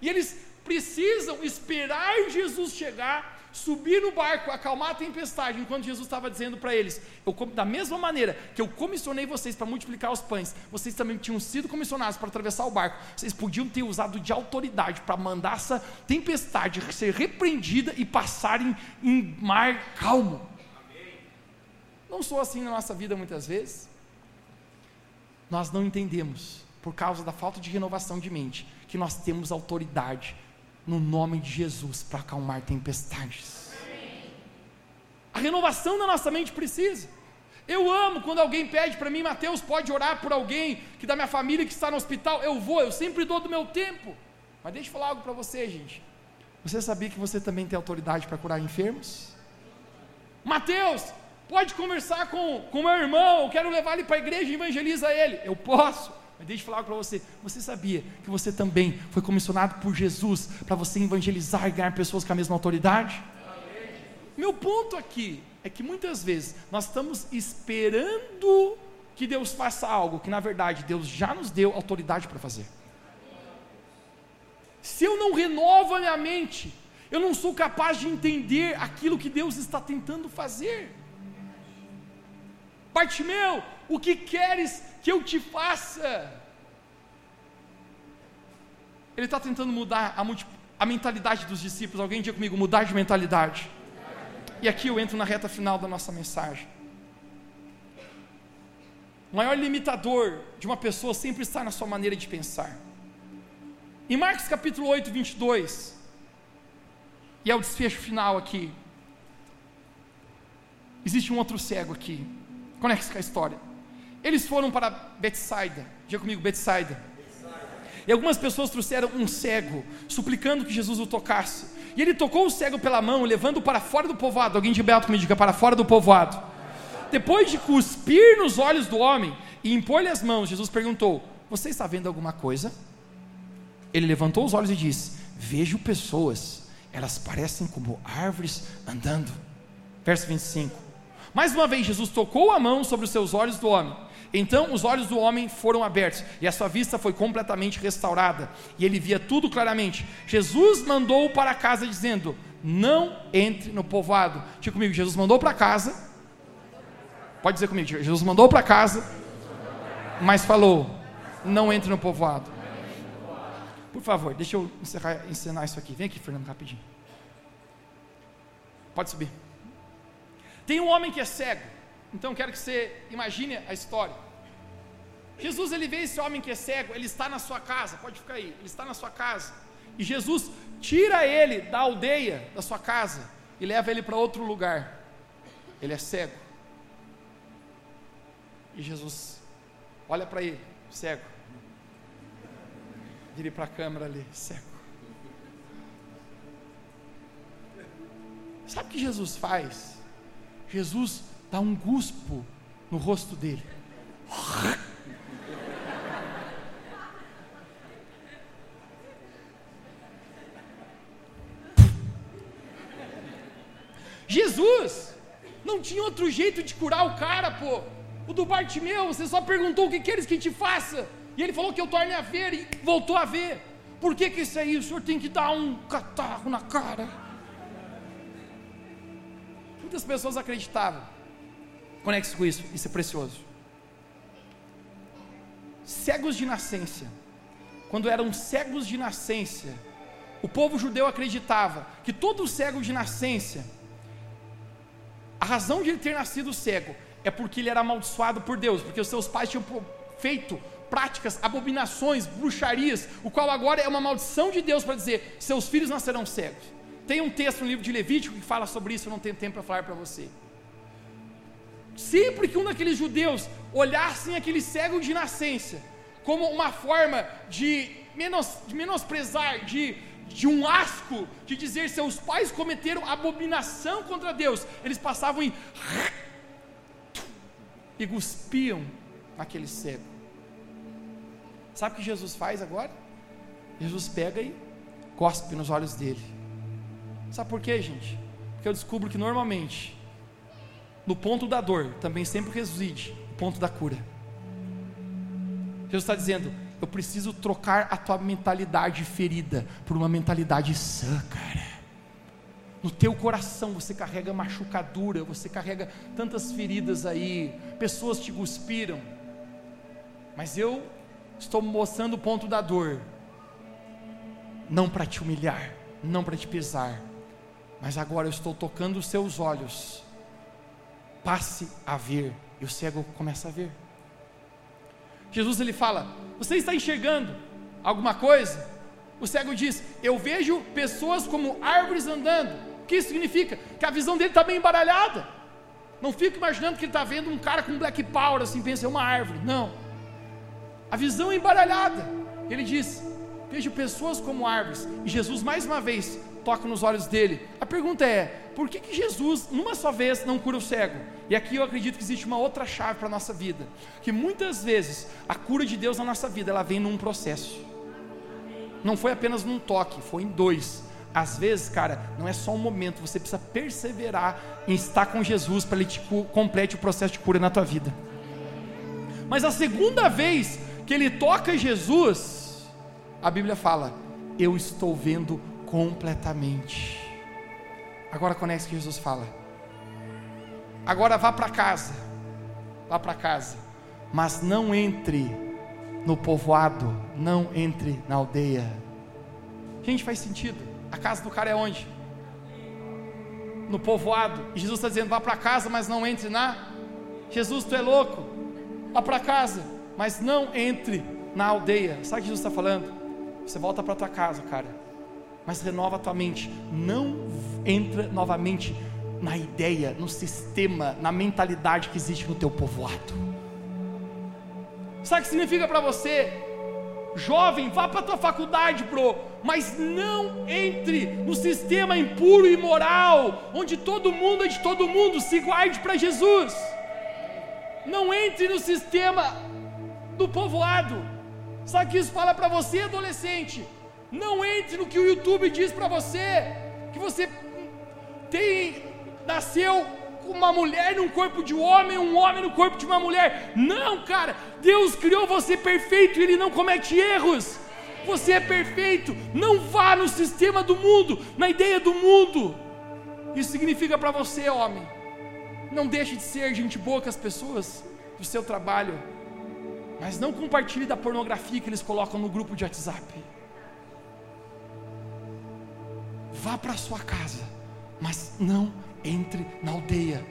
E eles precisam esperar Jesus chegar subir no barco, acalmar a tempestade, enquanto Jesus estava dizendo para eles: eu, da mesma maneira que eu comissionei vocês para multiplicar os pães, vocês também tinham sido comissionados para atravessar o barco, vocês podiam ter usado de autoridade para mandar essa tempestade ser repreendida e passarem em mar calmo. Não sou assim na nossa vida muitas vezes. Nós não entendemos, por causa da falta de renovação de mente, que nós temos autoridade no nome de Jesus para acalmar tempestades. A renovação da nossa mente precisa. Eu amo quando alguém pede para mim, Mateus, pode orar por alguém que da minha família que está no hospital. Eu vou, eu sempre dou do meu tempo. Mas deixa eu falar algo para você, gente. Você sabia que você também tem autoridade para curar enfermos? Mateus, Pode conversar com o meu irmão, eu quero levar ele para a igreja e evangeliza ele. Eu posso. Mas deixa eu falar para você, você sabia que você também foi comissionado por Jesus para você evangelizar e ganhar pessoas com a mesma autoridade? Meu ponto aqui é que muitas vezes nós estamos esperando que Deus faça algo que na verdade Deus já nos deu autoridade para fazer. Se eu não renovo a minha mente, eu não sou capaz de entender aquilo que Deus está tentando fazer. Bartimeu, o que queres que eu te faça? Ele está tentando mudar a, a mentalidade dos discípulos. Alguém diga comigo, mudar de mentalidade. E aqui eu entro na reta final da nossa mensagem. O maior limitador de uma pessoa sempre está na sua maneira de pensar. Em Marcos capítulo 8, 22, e é o desfecho final aqui. Existe um outro cego aqui. Conecta com a história. Eles foram para Betsaida. Diga comigo, Betsaida. E algumas pessoas trouxeram um cego, suplicando que Jesus o tocasse. E ele tocou o cego pela mão, levando-o para fora do povoado. Alguém de Beto me diga, para fora do povoado. Depois de cuspir nos olhos do homem e impor-lhe as mãos, Jesus perguntou: Você está vendo alguma coisa? Ele levantou os olhos e disse: Vejo pessoas, elas parecem como árvores andando. Verso 25. Mais uma vez, Jesus tocou a mão sobre os seus olhos do homem. Então os olhos do homem foram abertos e a sua vista foi completamente restaurada e ele via tudo claramente. Jesus mandou para casa dizendo: Não entre no povoado. Diga comigo, Jesus mandou para casa Pode dizer comigo, Jesus mandou para casa, mas falou: não entre no povoado. Por favor, deixa eu encerrar, ensinar isso aqui. Vem aqui, Fernando, rapidinho. Pode subir. Tem um homem que é cego. Então quero que você imagine a história. Jesus ele vê esse homem que é cego, ele está na sua casa, pode ficar aí, ele está na sua casa. E Jesus tira ele da aldeia, da sua casa, e leva ele para outro lugar. Ele é cego. E Jesus olha para ele, cego. Vire para a câmera ali, cego. Sabe o que Jesus faz? Jesus dá um guspo no rosto dele. Jesus não tinha outro jeito de curar o cara, pô. O do Bartimeu, você só perguntou o que queres que te faça. E ele falou que eu torne a ver e voltou a ver. Por que, que isso aí? O senhor tem que dar um catarro na cara. Muitas pessoas acreditavam. Conecte com isso, isso é precioso. Cegos de nascença. Quando eram cegos de nascença, o povo judeu acreditava que todo cego de nascença, a razão de ele ter nascido cego é porque ele era amaldiçoado por Deus, porque os seus pais tinham feito práticas, abominações, bruxarias, o qual agora é uma maldição de Deus para dizer: seus filhos nascerão cegos. Tem um texto no livro de Levítico que fala sobre isso, eu não tenho tempo para falar para você. Sempre que um daqueles judeus olhassem aquele cego de nascença como uma forma de, menos, de menosprezar, de, de um asco, de dizer seus pais cometeram abominação contra Deus, eles passavam em e cuspiam naquele cego. Sabe o que Jesus faz agora? Jesus pega e cospe nos olhos dele. Sabe por quê, gente? Porque eu descubro que normalmente, no ponto da dor, também sempre reside o ponto da cura. Jesus está dizendo: eu preciso trocar a tua mentalidade ferida por uma mentalidade sã, cara. No teu coração você carrega machucadura, você carrega tantas feridas aí, pessoas te cuspiram. Mas eu estou mostrando o ponto da dor, não para te humilhar, não para te pesar, mas agora eu estou tocando os seus olhos. Passe a ver, e o cego começa a ver. Jesus ele fala: Você está enxergando alguma coisa? O cego diz: Eu vejo pessoas como árvores andando que isso significa? Que a visão dele está bem embaralhada. Não fica imaginando que ele está vendo um cara com black power, assim, pensa, é uma árvore. Não. A visão é embaralhada. Ele diz: Vejo pessoas como árvores. E Jesus, mais uma vez, toca nos olhos dele. A pergunta é: por que, que Jesus, numa só vez, não cura o cego? E aqui eu acredito que existe uma outra chave para a nossa vida. Que muitas vezes a cura de Deus na nossa vida ela vem num processo. Não foi apenas num toque, foi em dois. Às vezes, cara, não é só um momento, você precisa perseverar em estar com Jesus para ele te complete o processo de cura na tua vida. Mas a segunda vez que ele toca Jesus, a Bíblia fala: Eu estou vendo completamente. Agora conhece que Jesus fala. Agora vá para casa. Vá para casa. Mas não entre no povoado, não entre na aldeia. Gente, faz sentido. A casa do cara é onde? No povoado. E Jesus está dizendo: vá para casa, mas não entre na. Jesus, tu é louco. Vá para casa, mas não entre na aldeia. Sabe o que Jesus está falando? Você volta para tua casa, cara. Mas renova a tua mente. Não entra novamente na ideia, no sistema, na mentalidade que existe no teu povoado. Sabe o que significa para você? Jovem, vá para a tua faculdade, bro, mas não entre no sistema impuro e imoral, onde todo mundo é de todo mundo, se guarde para Jesus. Não entre no sistema do povoado. Sabe o que isso fala para você, adolescente? Não entre no que o YouTube diz para você, que você tem nasceu uma mulher num corpo de um homem, um homem no corpo de uma mulher. Não, cara, Deus criou você perfeito e Ele não comete erros. Você é perfeito. Não vá no sistema do mundo, na ideia do mundo. Isso significa para você, homem, não deixe de ser gente boa com as pessoas do seu trabalho, mas não compartilhe da pornografia que eles colocam no grupo de WhatsApp. Vá para sua casa, mas não entre na aldeia.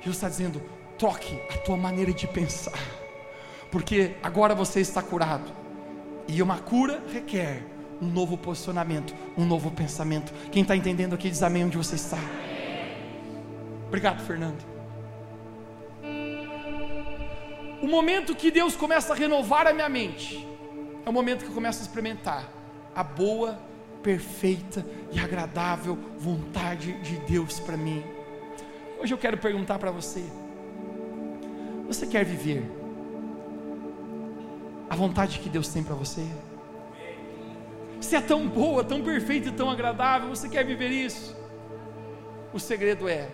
Jesus está dizendo: troque a tua maneira de pensar, porque agora você está curado, e uma cura requer um novo posicionamento, um novo pensamento. Quem está entendendo aqui diz amém onde você está. Obrigado, Fernando. O momento que Deus começa a renovar a minha mente é o momento que eu começo a experimentar a boa, perfeita e agradável vontade de Deus para mim. Hoje eu quero perguntar para você: você quer viver a vontade que Deus tem para você? Se é tão boa, tão perfeita e tão agradável, você quer viver isso? O segredo é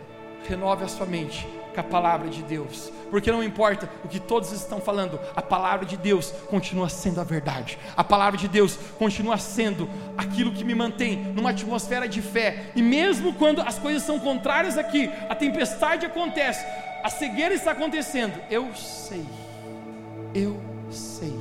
renove a sua mente com a palavra de Deus, porque não importa o que todos estão falando, a palavra de Deus continua sendo a verdade, a palavra de Deus continua sendo aquilo que me mantém numa atmosfera de fé, e mesmo quando as coisas são contrárias aqui, a tempestade acontece, a cegueira está acontecendo, eu sei, eu sei,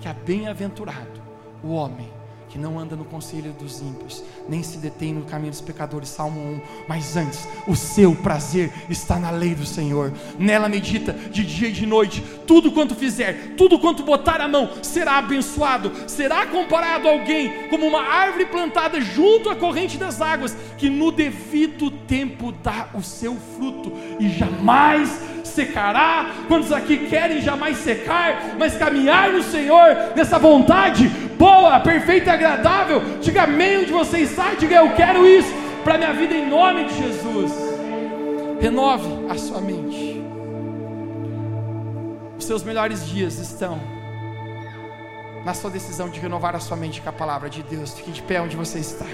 que é bem-aventurado o homem que não anda no conselho dos ímpios, nem se detém no caminho dos pecadores. Salmo 1. Mas antes, o seu prazer está na lei do Senhor. Nela medita de dia e de noite. Tudo quanto fizer, tudo quanto botar a mão, será abençoado. Será comparado a alguém como uma árvore plantada junto à corrente das águas, que no devido tempo dá o seu fruto e jamais secará. Quantos aqui querem jamais secar, mas caminhar no Senhor nessa vontade boa, perfeita e agradável? Diga amém onde você está, diga eu quero isso para minha vida em nome de Jesus. Renove a sua mente. Os seus melhores dias estão na sua decisão de renovar a sua mente com a palavra de Deus. Fique de pé onde você está.